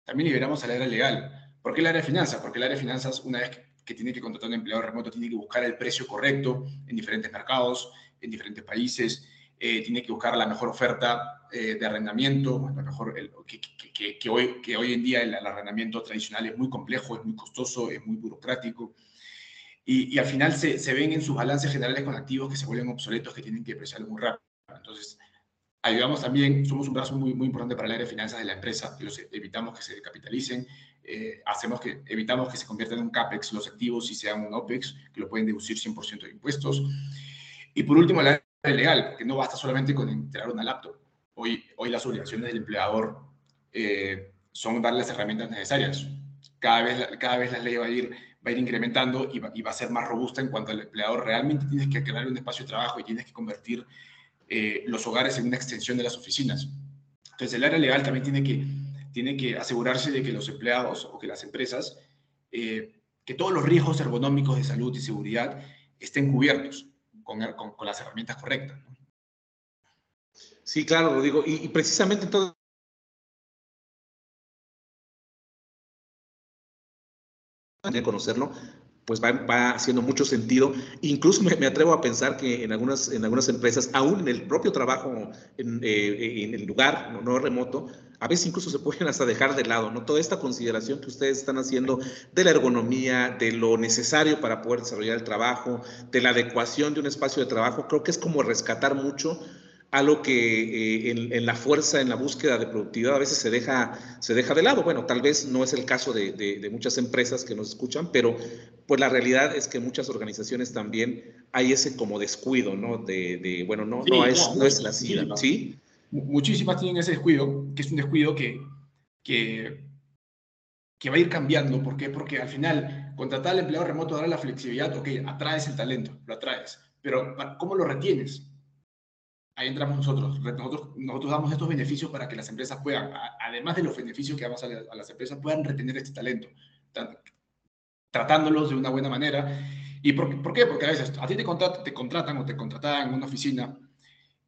también liberamos al área legal. ¿Por qué el área de finanzas? Porque el área de finanzas, una vez que, que tiene que contratar a un empleado remoto, tiene que buscar el precio correcto en diferentes mercados, en diferentes países, eh, tiene que buscar la mejor oferta eh, de arrendamiento, la mejor, que, que, hoy, que hoy en día el, arrendamiento tradicional es muy complejo, es muy costoso, es muy burocrático. Y, y al final se, se, ven en sus balances generales con activos que se vuelven obsoletos, que tienen que apreciarlo muy rápido. Entonces, ayudamos también, somos un brazo muy, muy importante para el área de finanzas de la empresa, los evitamos que se capitalicen, eh, hacemos que, evitamos que se conviertan en un CAPEX los activos y sean un OPEX, que lo pueden deducir 100% de impuestos. Y por último, el área legal, porque no basta solamente con integrar una laptop. Hoy, hoy las obligaciones del empleador eh, son darle las herramientas necesarias. Cada vez, cada vez la ley va a ir, va a ir incrementando y va, y va, a ser más robusta en cuanto al empleador. Realmente tienes que crear un espacio de trabajo y tienes que convertir eh, los hogares en una extensión de las oficinas. Entonces, el área legal también tiene que, tiene que asegurarse de que los empleados o que las empresas, eh, que todos los riesgos ergonómicos de salud y seguridad estén cubiertos con, las herramientas correctas. Sí, claro, lo digo. Y, precisamente todo de conocerlo, pues va, haciendo mucho sentido. Incluso me, atrevo a pensar que en algunas, en algunas empresas, aún en el propio trabajo, en, eh, en el lugar no, no remoto, a veces incluso se pueden hasta dejar de lado, ¿no? Toda esta consideración que ustedes están haciendo de la ergonomía, de lo necesario para poder desarrollar el trabajo, de la adecuación de un espacio de trabajo, creo que es como rescatar mucho algo que eh, en, la fuerza, en la búsqueda de productividad a veces se deja, se deja de lado. Bueno, tal vez no es el caso de, muchas empresas que nos escuchan, pero pues la realidad es que muchas organizaciones también hay ese como descuido, ¿no? De, bueno, no, no, es, no, es la sida, ¿sí? Muchísimas tienen ese descuido, que es un descuido que, que, que va a ir cambiando. ¿Por qué? Porque al final, contratar al empleado remoto, darle la flexibilidad, ok, atraes el talento, lo atraes, pero ¿cómo lo retienes? Ahí entramos nosotros. nosotros. Nosotros damos estos beneficios para que las empresas puedan, además de los beneficios que damos a, las empresas, puedan retener este talento, tratándolos de una buena manera. ¿Y por, por, qué? Porque a veces a ti te, contratan, te contratan o te contratan en una oficina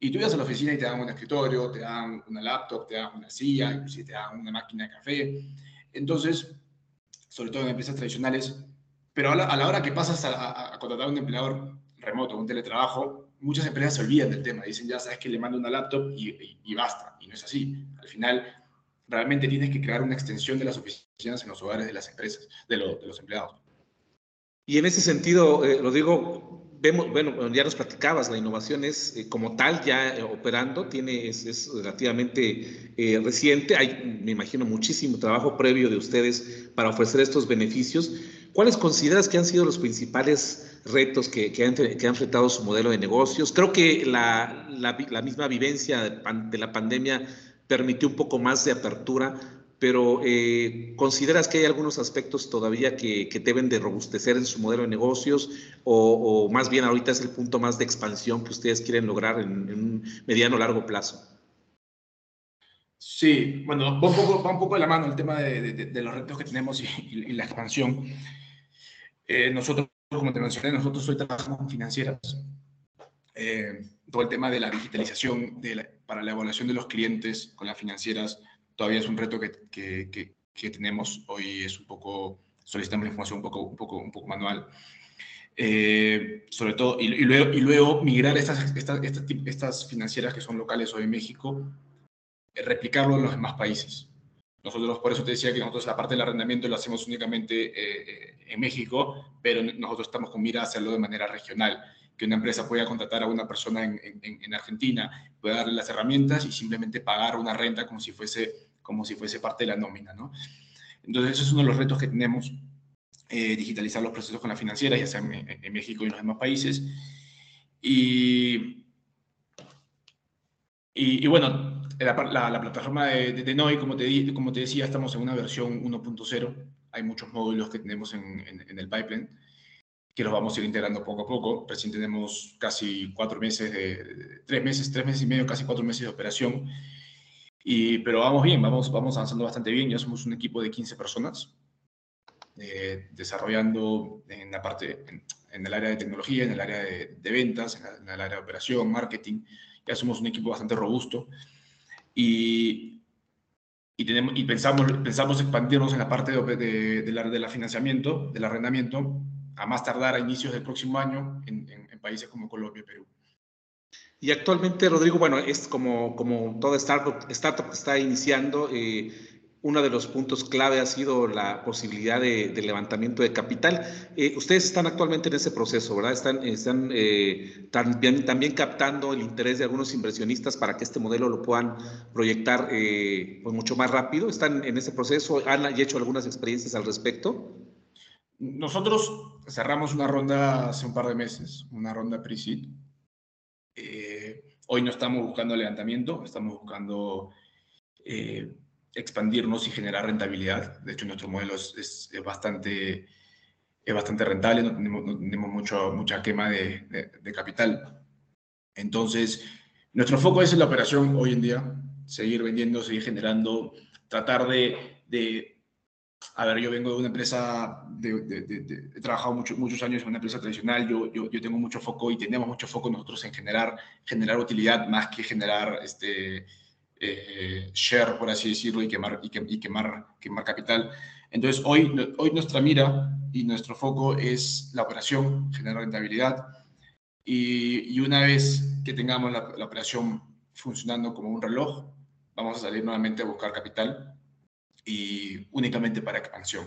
y tú vas a la oficina y te dan un escritorio, te dan una laptop, te dan una silla, inclusive te dan una máquina de café. Entonces, sobre todo en empresas tradicionales, pero a la, hora que pasas a, a contratar a un empleador remoto, un teletrabajo, muchas empresas se olvidan del tema, dicen, ya sabes que le mando una laptop y, basta, y no es así. Al final, realmente tienes que crear una extensión de las oficinas en los hogares de las empresas, de, los empleados. Y en ese sentido, eh, lo digo, vemos, bueno, ya nos platicabas, la innovación es eh, como tal ya eh, operando, tiene, es, relativamente reciente, hay, me imagino, muchísimo trabajo previo de ustedes para ofrecer estos beneficios. ¿Cuáles consideras que han sido los principales retos que, que, han, que, enfrentado su modelo de negocios. Creo que la, la, misma vivencia de, la pandemia permitió un poco más de apertura, pero eh, ¿consideras que hay algunos aspectos todavía que, que, deben de robustecer en su modelo de negocios o, más bien ahorita es el punto más de expansión que ustedes quieren lograr en, un mediano o largo plazo? Sí, bueno, va un poco, va un poco de la mano el tema de, de, los retos que tenemos y, y la expansión. Eh, nosotros como te mencioné, nosotros hoy trabajamos con financieras. Eh, todo el tema de la digitalización para la evaluación de los clientes con las financieras todavía es un reto que, que, que, tenemos. Hoy es un poco, solicitamos la información un poco, un poco, un poco manual. Eh, sobre todo, y, luego, y luego migrar estas, estas, estas, financieras que son locales hoy en México, eh, replicarlo en los demás países. Nosotros, por eso te decía que nosotros la parte del arrendamiento lo hacemos únicamente eh, en México, pero nosotros estamos con mira a hacerlo de manera regional. Que una empresa pueda contratar a una persona en, en, Argentina, pueda darle las herramientas y simplemente pagar una renta como si fuese, como si fuese parte de la nómina, ¿no? Entonces, eso es uno de los retos que tenemos, eh, digitalizar los procesos con la financiera, ya sea en, México y en los demás países. Y, y, y bueno, la, la, plataforma de, de, Noi, como te, como te decía, estamos en una versión 1.0. Hay muchos módulos que tenemos en, en, el pipeline que los vamos a ir integrando poco a poco. Recién tenemos casi cuatro meses, de, tres meses, tres meses y medio, casi cuatro meses de operación. Y, pero vamos bien, vamos, vamos avanzando bastante bien. Ya somos un equipo de 15 personas eh, desarrollando en la parte, en, el área de tecnología, en el área de, de ventas, en, el área de operación, marketing. Ya somos un equipo bastante robusto y, y, tenemos, y pensamos, pensamos expandirnos en la parte de, la, de la financiamiento, del arrendamiento, a más tardar a inicios del próximo año en, países como Colombia y Perú. Y actualmente, Rodrigo, bueno, es como, como toda startup, startup está iniciando, eh, uno de los puntos clave ha sido la posibilidad de, levantamiento de capital. Eh, ustedes están actualmente en ese proceso, ¿verdad? Están, están eh, también, también captando el interés de algunos inversionistas para que este modelo lo puedan proyectar eh, pues mucho más rápido. ¿Están en ese proceso? ¿Han hecho algunas experiencias al respecto? Nosotros cerramos una ronda hace un par de meses, una ronda pre-seed. hoy no estamos buscando levantamiento, estamos buscando expandirnos y generar rentabilidad. De hecho, nuestro modelo es, es, bastante, es bastante rentable, no tenemos, no tenemos mucho, mucha quema de, de, capital. Entonces, nuestro foco es en la operación hoy en día, seguir vendiendo, seguir generando, tratar de, de a ver, yo vengo de una empresa, de, he trabajado mucho, muchos años en una empresa tradicional, yo, yo, yo, tengo mucho foco y tenemos mucho foco nosotros en generar, generar utilidad más que generar este, eh, share, por así decirlo, y quemar, y, quemar, quemar capital. Entonces, hoy, hoy nuestra mira y nuestro foco es la operación, generar rentabilidad. Y, una vez que tengamos la, operación funcionando como un reloj, vamos a salir nuevamente a buscar capital y únicamente para expansión.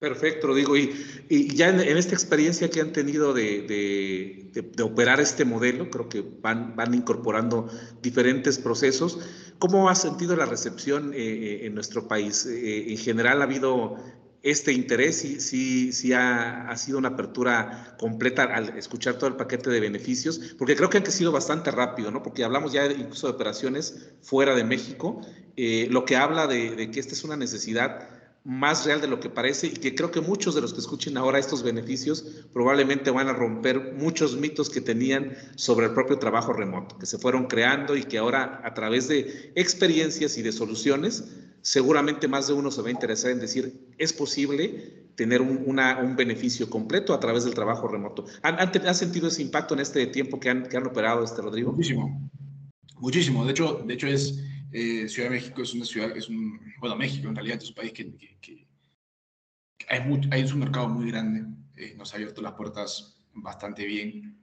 Perfecto, digo, y, ya en, esta experiencia que han tenido de, operar este modelo, creo que van, incorporando diferentes procesos. ¿Cómo ha sentido la recepción eh, eh, en nuestro país? Eh, en general ha habido este interés, sí, sí, sí ha, sido una apertura completa al escuchar todo el paquete de beneficios, porque creo que han sido bastante rápido, ¿no? Porque hablamos ya incluso de operaciones fuera de México, lo que habla de que esta es una necesidad más real de lo que parece y que creo que muchos de los que escuchen ahora estos beneficios probablemente van a romper muchos mitos que tenían sobre el propio trabajo remoto, que se fueron creando y que ahora a través de experiencias y de soluciones, seguramente más de uno se va a interesar en decir, es posible tener un, un beneficio completo a través del trabajo remoto. ¿Han, han, sentido ese impacto en este tiempo que han, que han operado, este Rodrigo? Muchísimo, muchísimo. De hecho, de hecho es eh, ciudad de México es una ciudad, es un, bueno, México en realidad es un país que, que, hay, un mercado muy grande, eh, nos ha abierto las puertas bastante bien.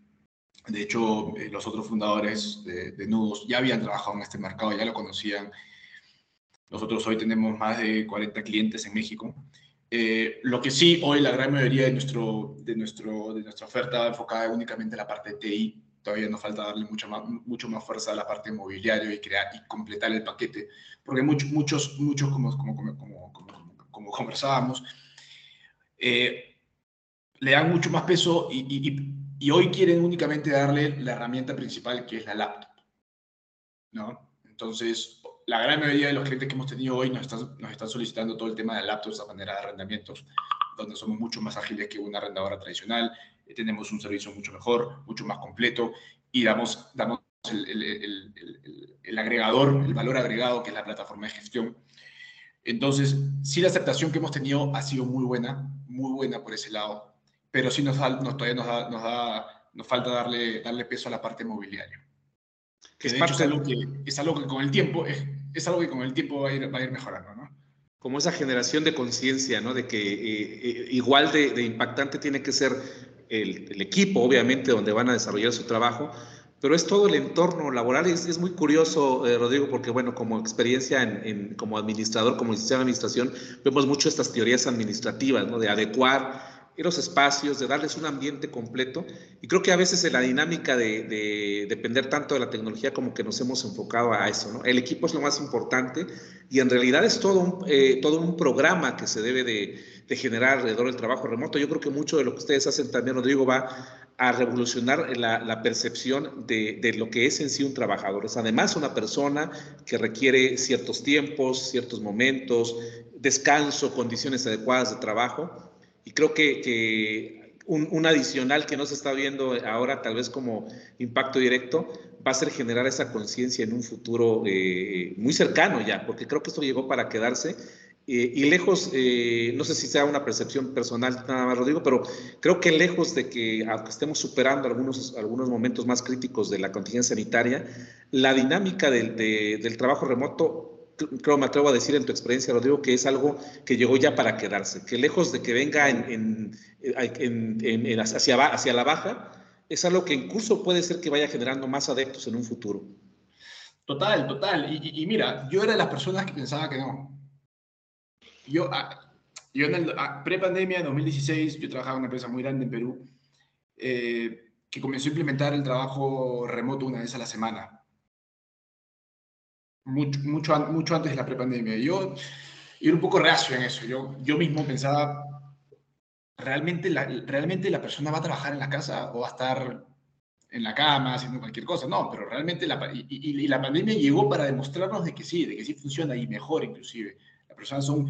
De hecho, eh, los otros fundadores de, Nudos ya habían trabajado en este mercado, ya lo conocían. Nosotros hoy tenemos más de 40 clientes en México. lo que sí, hoy la gran mayoría de, nuestro, de, nuestro, de nuestra oferta enfocada únicamente en la parte de TI, todavía nos falta darle mucho más, mucho más fuerza a la parte mobiliario y crear y completar el paquete, porque muchos, muchos, muchos como, como, como, como, conversábamos, eh, le dan mucho más peso y, y, y, hoy quieren únicamente darle la herramienta principal que es la laptop. ¿no? Entonces, la gran mayoría de los clientes que hemos tenido hoy nos están, nos están solicitando todo el tema de laptops a manera de arrendamientos, donde somos mucho más ágiles que una arrendadora tradicional tenemos un servicio mucho mejor, mucho más completo y damos, damos el, el, agregador, el valor agregado que es la plataforma de gestión. Entonces, sí la aceptación que hemos tenido ha sido muy buena, muy buena por ese lado, pero sí nos, todavía nos, da, nos, da, nos falta darle, darle peso a la parte mobiliaria. Que es, de hecho es, algo que, es algo que con el tiempo, es, es algo que con el tiempo va a ir, va a ir mejorando, ¿no? Como esa generación de conciencia, ¿no? De que eh, eh, igual de, de, impactante tiene que ser el, equipo, obviamente, donde van a desarrollar su trabajo, pero es todo el entorno laboral. Es, es muy curioso, eh, Rodrigo, porque, bueno, como experiencia en, como administrador, como licenciado de administración, vemos mucho estas teorías administrativas, ¿no? De adecuar los espacios, de darles un ambiente completo. Y creo que a veces en la dinámica de, depender tanto de la tecnología como que nos hemos enfocado a eso. El equipo es lo más importante y en realidad es todo un, eh, todo un programa que se debe de, generar alrededor del trabajo remoto. Yo creo que mucho de lo que ustedes hacen también, Rodrigo, va a revolucionar la, percepción de, lo que es en sí un trabajador. Es además una persona que requiere ciertos tiempos, ciertos momentos, descanso, condiciones adecuadas de trabajo y creo que, un, adicional que no se está viendo ahora, tal vez como impacto directo, va a ser generar esa conciencia en un futuro eh, muy cercano ya, porque creo que esto llegó para quedarse. Eh, y lejos, eh, no sé si sea una percepción personal, nada más Rodrigo, pero creo que lejos de que, aunque estemos superando algunos, algunos momentos más críticos de la contingencia sanitaria, la dinámica del, del trabajo remoto creo me atrevo a decir en tu experiencia, Rodrigo, que es algo que llegó ya para quedarse, que lejos de que venga en, en, hacia, hacia la baja, es algo que incluso puede ser que vaya generando más adeptos en un futuro. Total, total. Y, mira, yo era de las personas que pensaba que no. Yo, ah, yo en el ah, pre-pandemia, 2016, yo trabajaba en una empresa muy grande en Perú, eh, que comenzó a implementar el trabajo remoto una vez a la semana mucho, mucho, mucho antes de la prepandemia. Yo, yo era un poco reacio en eso. Yo, yo mismo pensaba, ¿realmente la, ¿realmente la persona va a trabajar en la casa o va a estar en la cama haciendo cualquier cosa? No, pero realmente la, y, la pandemia llegó para demostrarnos de que sí, de que sí funciona y mejor inclusive. Las personas son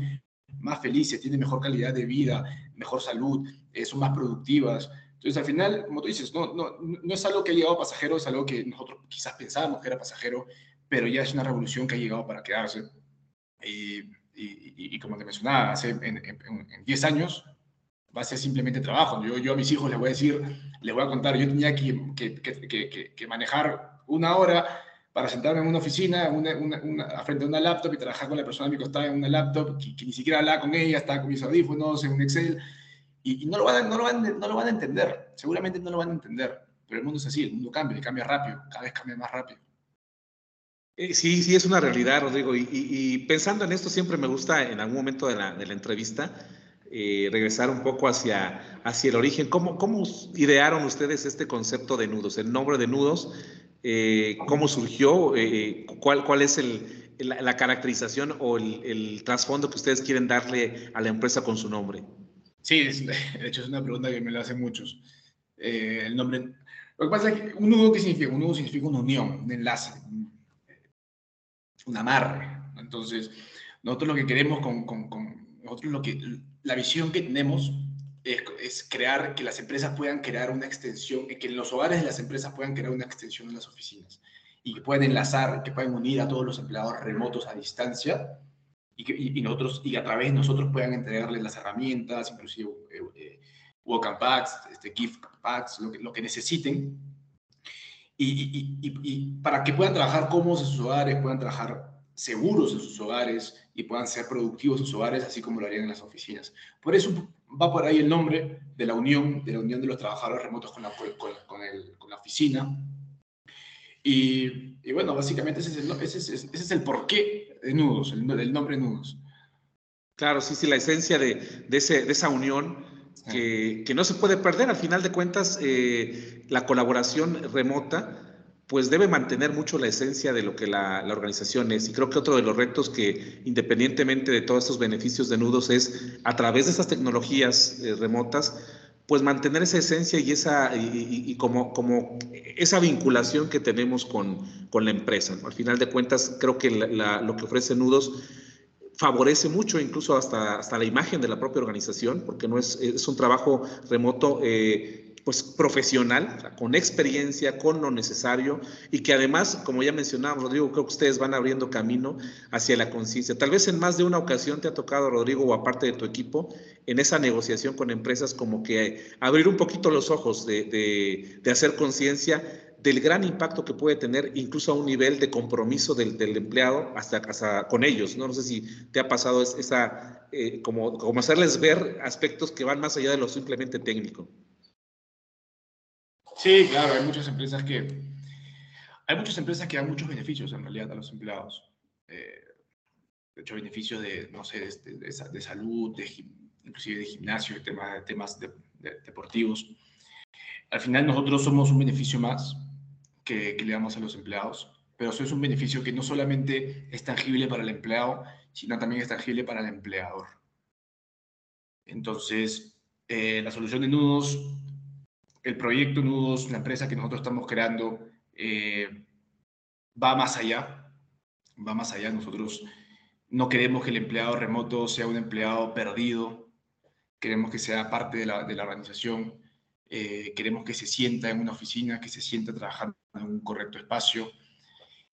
más felices, tienen mejor calidad de vida, mejor salud, eh, son más productivas. Entonces, al final, como tú dices, no, no, no es algo que ha llegado pasajero, es algo que nosotros quizás pensábamos que era pasajero pero ya es una revolución que ha llegado para quedarse. Y, y, y como te mencionaba, hace, en 10 años va a ser simplemente trabajo. Yo, yo a mis hijos les voy a decir, les voy a contar, yo tenía que, que, que, que manejar una hora para sentarme en una oficina una, una, frente a una laptop y trabajar con la persona que me costaba en una laptop que, ni siquiera hablaba con ella, estaba con mis audífonos, en un Excel, y, no, lo van a, no, lo van, no lo van a entender, seguramente no lo van a entender, pero el mundo es así, el mundo cambia y cambia rápido, cada vez cambia más rápido. Eh, sí, sí, es una realidad, Rodrigo. Y, pensando en esto, siempre me gusta en algún momento de la, entrevista eh, regresar un poco hacia, hacia el origen. ¿Cómo, ¿Cómo idearon ustedes este concepto de nudos, el nombre de nudos? Eh, ¿Cómo surgió? Cuál, ¿Cuál es el, la, caracterización o el, el, trasfondo que ustedes quieren darle a la empresa con su nombre? Sí, de hecho es una pregunta que me la hacen muchos. el nombre... Lo que pasa es que un nudo, ¿qué significa? Un nudo significa una unión, un enlace, un amarre. Entonces, nosotros lo que queremos con, con, con nosotros lo que la visión que tenemos es, crear que las empresas puedan crear una extensión, que en los hogares de las empresas puedan crear una extensión de las oficinas y que puedan enlazar, que puedan unir a todos los empleados remotos a distancia y que y, nosotros y a través de nosotros puedan entregarles las herramientas, inclusive eh, eh, packs, este, gift packs, lo que, lo que necesiten y, y, para que puedan trabajar cómodos en sus hogares, puedan trabajar seguros en sus hogares y puedan ser productivos en sus hogares, así como lo harían en las oficinas. Por eso va por ahí el nombre de la unión, de la unión de los trabajadores remotos con la, con, con, la oficina. Y, y, bueno, básicamente ese es, el, ese, es, ese es el porqué de Nudos, el, nombre Nudos. Claro, sí, sí, la esencia de, de, ese, de esa unión que, no se puede perder. Al final de cuentas, eh, la colaboración remota pues debe mantener mucho la esencia de lo que la, organización es. Y creo que otro de los retos que, independientemente de todos estos beneficios de nudos, es a través de esas tecnologías eh, remotas, pues mantener esa esencia y esa y, como, como esa vinculación que tenemos con, con la empresa. Al final de cuentas, creo que lo que ofrece Nudos favorece mucho incluso hasta, hasta la imagen de la propia organización, porque no es, es un trabajo remoto eh, pues profesional, con experiencia, con lo necesario y que además, como ya mencionamos, Rodrigo, creo que ustedes van abriendo camino hacia la conciencia. Tal vez en más de una ocasión te ha tocado, Rodrigo, o aparte de tu equipo, en esa negociación con empresas, como que abrir un poquito los ojos de, hacer conciencia del gran impacto que puede tener incluso a un nivel de compromiso del, empleado hasta, hasta, con ellos. ¿no? no sé si te ha pasado esa, eh, como, como hacerles ver aspectos que van más allá de lo simplemente técnico. Sí, claro, hay muchas empresas que hay muchas empresas que dan muchos beneficios en realidad a los empleados. Eh, de hecho, beneficios de, no sé, de, de, salud, de, inclusive de gimnasio, temas, temas deportivos. Al final nosotros somos un beneficio más que, que, le damos a los empleados, pero eso es un beneficio que no solamente es tangible para el empleado, sino también es tangible para el empleador. Entonces, eh, la solución de nudos el proyecto Nudos, la empresa que nosotros estamos creando, eh, va más allá, va más allá. Nosotros no queremos que el empleado remoto sea un empleado perdido, queremos que sea parte de la, organización, eh, queremos que se sienta en una oficina, que se sienta trabajando en un correcto espacio.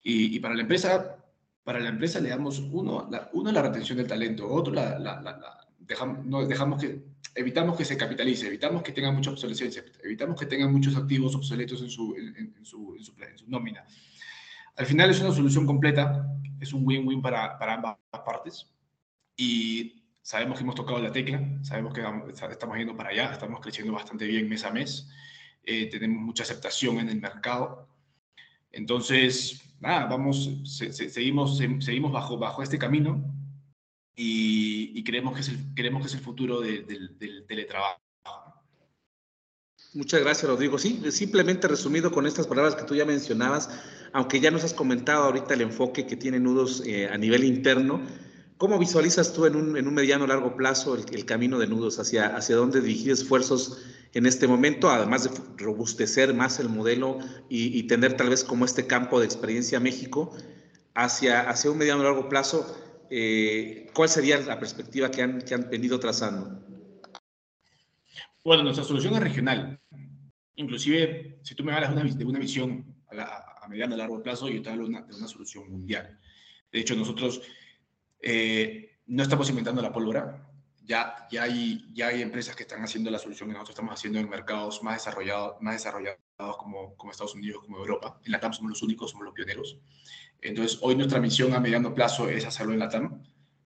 Y, para la empresa, para la empresa le damos uno la, uno la retención del talento, otro la, dejamos, no, dejamos que, evitamos que se capitalice, evitamos que tenga mucha obsolescencia, evitamos que tengan muchos activos obsoletos en su, en, su, en su, nómina. Al final es una solución completa, es un win-win para, para ambas partes y sabemos que hemos tocado la tecla, sabemos que estamos yendo para allá, estamos creciendo bastante bien mes a mes, eh, tenemos mucha aceptación en el mercado. Entonces, nada, vamos, seguimos, seguimos bajo, bajo este camino y, creemos, que es el, creemos que es el futuro del teletrabajo. Muchas gracias, Rodrigo. Sí, simplemente resumido con estas palabras que tú ya mencionabas, aunque ya nos has comentado ahorita el enfoque que tiene Nudos eh, a nivel interno, ¿cómo visualizas tú en un, en un mediano largo plazo el, camino de Nudos? Hacia, ¿Hacia dónde dirigir esfuerzos en este momento, además de robustecer más el modelo y, y tener tal vez como este campo de experiencia México, hacia, hacia un mediano largo plazo? Eh, ¿cuál sería la perspectiva que han, que han venido trazando? Bueno, nuestra solución es regional. Inclusive, si tú me hablas de una, visión a, mediano y largo plazo, yo te hablo de una, solución mundial. De hecho, nosotros eh, no estamos inventando la pólvora. Ya, ya, hay, ya hay empresas que están haciendo la solución que nosotros estamos haciendo en mercados más desarrollados, más desarrollados como, como Estados Unidos, como Europa. En la TAM somos los únicos, somos los pioneros. Entonces, hoy nuestra misión a mediano plazo es hacerlo en la TAM.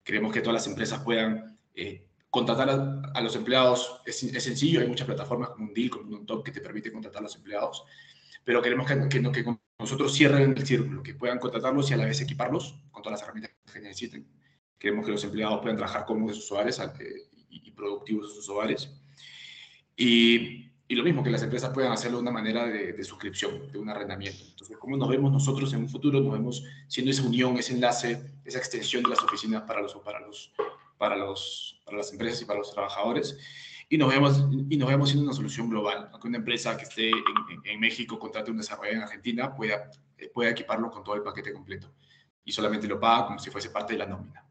Queremos que todas las empresas puedan eh, contratar a, los empleados. Es, sencillo, hay muchas plataformas como un Deal, como un Top que te permite contratar a los empleados, pero queremos que, que, que nosotros cierren el círculo, que puedan contratarlos y a la vez equiparlos con todas las herramientas que necesiten. Queremos que los empleados puedan trabajar en sus hogares y, productivos de sus hogares. Y, y, lo mismo, que las empresas puedan hacerlo de una manera de, de, suscripción, de un arrendamiento. Entonces, ¿cómo nos vemos nosotros en un futuro? Nos vemos siendo esa unión, ese enlace, esa extensión de las oficinas para, los, para, los, para, los, para las empresas y para los trabajadores. Y nos vemos, y nos vemos siendo una solución global. Aunque una empresa que esté en, en, en México contrate un desarrollo en Argentina, pueda, pueda equiparlo con todo el paquete completo. Y solamente lo paga como si fuese parte de la nómina.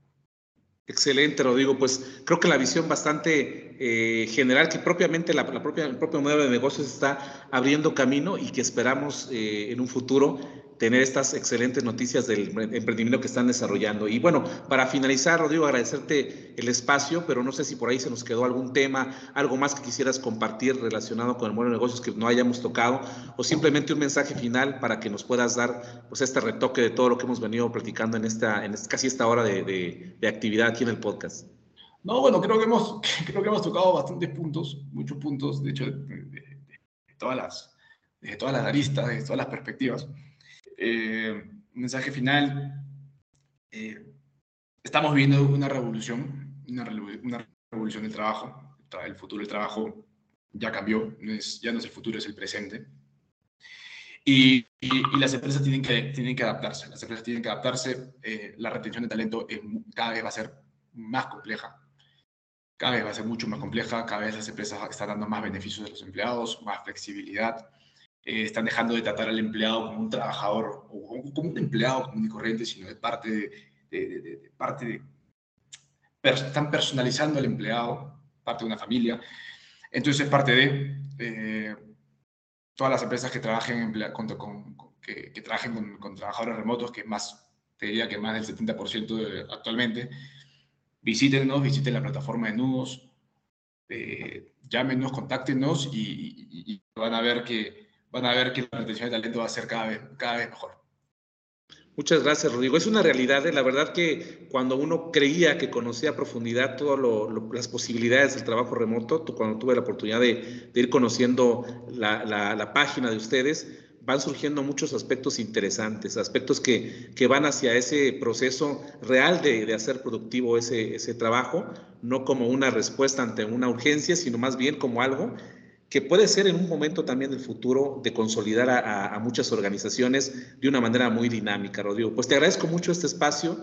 Excelente, Rodrigo. Pues creo que la visión bastante eh, general, que propiamente la, la, propia, el propio modelo de negocios está abriendo camino y que esperamos eh, en un futuro tener estas excelentes noticias del emprendimiento que están desarrollando. Y bueno, para finalizar, Rodrigo, agradecerte el espacio, pero no sé si por ahí se nos quedó algún tema, algo más que quisieras compartir relacionado con el modelo de negocios que no hayamos tocado, o simplemente un mensaje final para que nos puedas dar pues este retoque de todo lo que hemos venido platicando en esta, en casi esta hora de, de, actividad aquí en el podcast. No, bueno, creo que hemos, creo que hemos tocado bastantes puntos, muchos puntos, de hecho, de, todas las, de todas las aristas, de todas las perspectivas. Eh, mensaje final. Eh, estamos viendo una revolución, una, una, revolución del trabajo. El futuro del trabajo ya cambió, no es, ya no es el futuro, es el presente. Y, y, y, las empresas tienen que, tienen que adaptarse. Las empresas tienen que adaptarse. Eh, la retención de talento es, cada vez va a ser más compleja. Cada vez va a ser mucho más compleja. Cada vez las empresas están dando más beneficios a los empleados, más flexibilidad eh, están dejando de tratar al empleado como un trabajador o como un empleado común y corriente, sino de parte de, de, de, de parte de, per, están personalizando al empleado, parte de una familia. Entonces es parte de eh, todas las empresas que trabajen, con, con, que, que, trabajen con, con, trabajadores remotos, que más, te diría que más del 70% actualmente, visítenos, visiten la plataforma de Nudos, eh, llámenos, contáctenos y, y, y van a ver que van a ver que la retención de talento va a ser cada vez, cada vez mejor. Muchas gracias, Rodrigo. Es una realidad. ¿eh? La verdad que cuando uno creía que conocía a profundidad todas las posibilidades del trabajo remoto, cuando tuve la oportunidad de, ir conociendo la, página de ustedes, van surgiendo muchos aspectos interesantes, aspectos que, van hacia ese proceso real de, hacer productivo ese trabajo, no como una respuesta ante una urgencia, sino más bien como algo que puede ser en un momento también del futuro de consolidar a, a, muchas organizaciones de una manera muy dinámica, Rodrigo. Pues te agradezco mucho este espacio.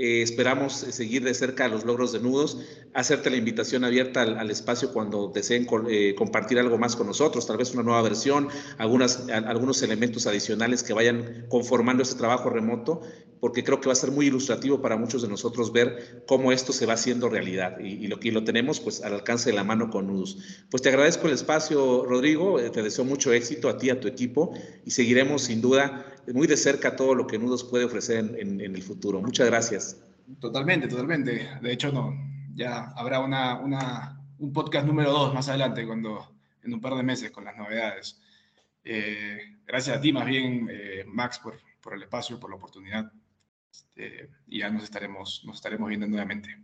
Eh, esperamos seguir de cerca los logros de nudos, hacerte la invitación abierta al, espacio cuando deseen eh, compartir algo más con nosotros, tal vez una nueva versión, algunas, algunos elementos adicionales que vayan conformando este trabajo remoto, porque creo que va a ser muy ilustrativo para muchos de nosotros ver cómo esto se va haciendo realidad y, y lo que lo tenemos pues al alcance de la mano con nudos. Pues te agradezco el espacio, Rodrigo, eh, te deseo mucho éxito a ti, a tu equipo y seguiremos sin duda muy de cerca todo lo que Nudos puede ofrecer en, en, en, el futuro. Muchas gracias. Totalmente, totalmente. De hecho, no, ya habrá una, una, un podcast número dos más adelante, cuando, en un par de meses, con las novedades. Eh, gracias a ti, más bien, eh, Max, por, por, el espacio, por la oportunidad. Este, y ya nos estaremos, nos estaremos viendo nuevamente.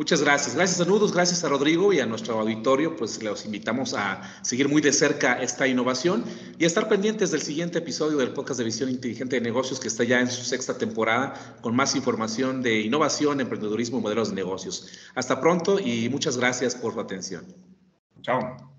Muchas gracias. Gracias a Nudos, gracias a Rodrigo y a nuestro auditorio. Pues los invitamos a seguir muy de cerca esta innovación y a estar pendientes del siguiente episodio del podcast de Visión Inteligente de Negocios que está ya en su sexta temporada con más información de innovación, emprendedurismo y modelos de negocios. Hasta pronto y muchas gracias por su atención. Chao.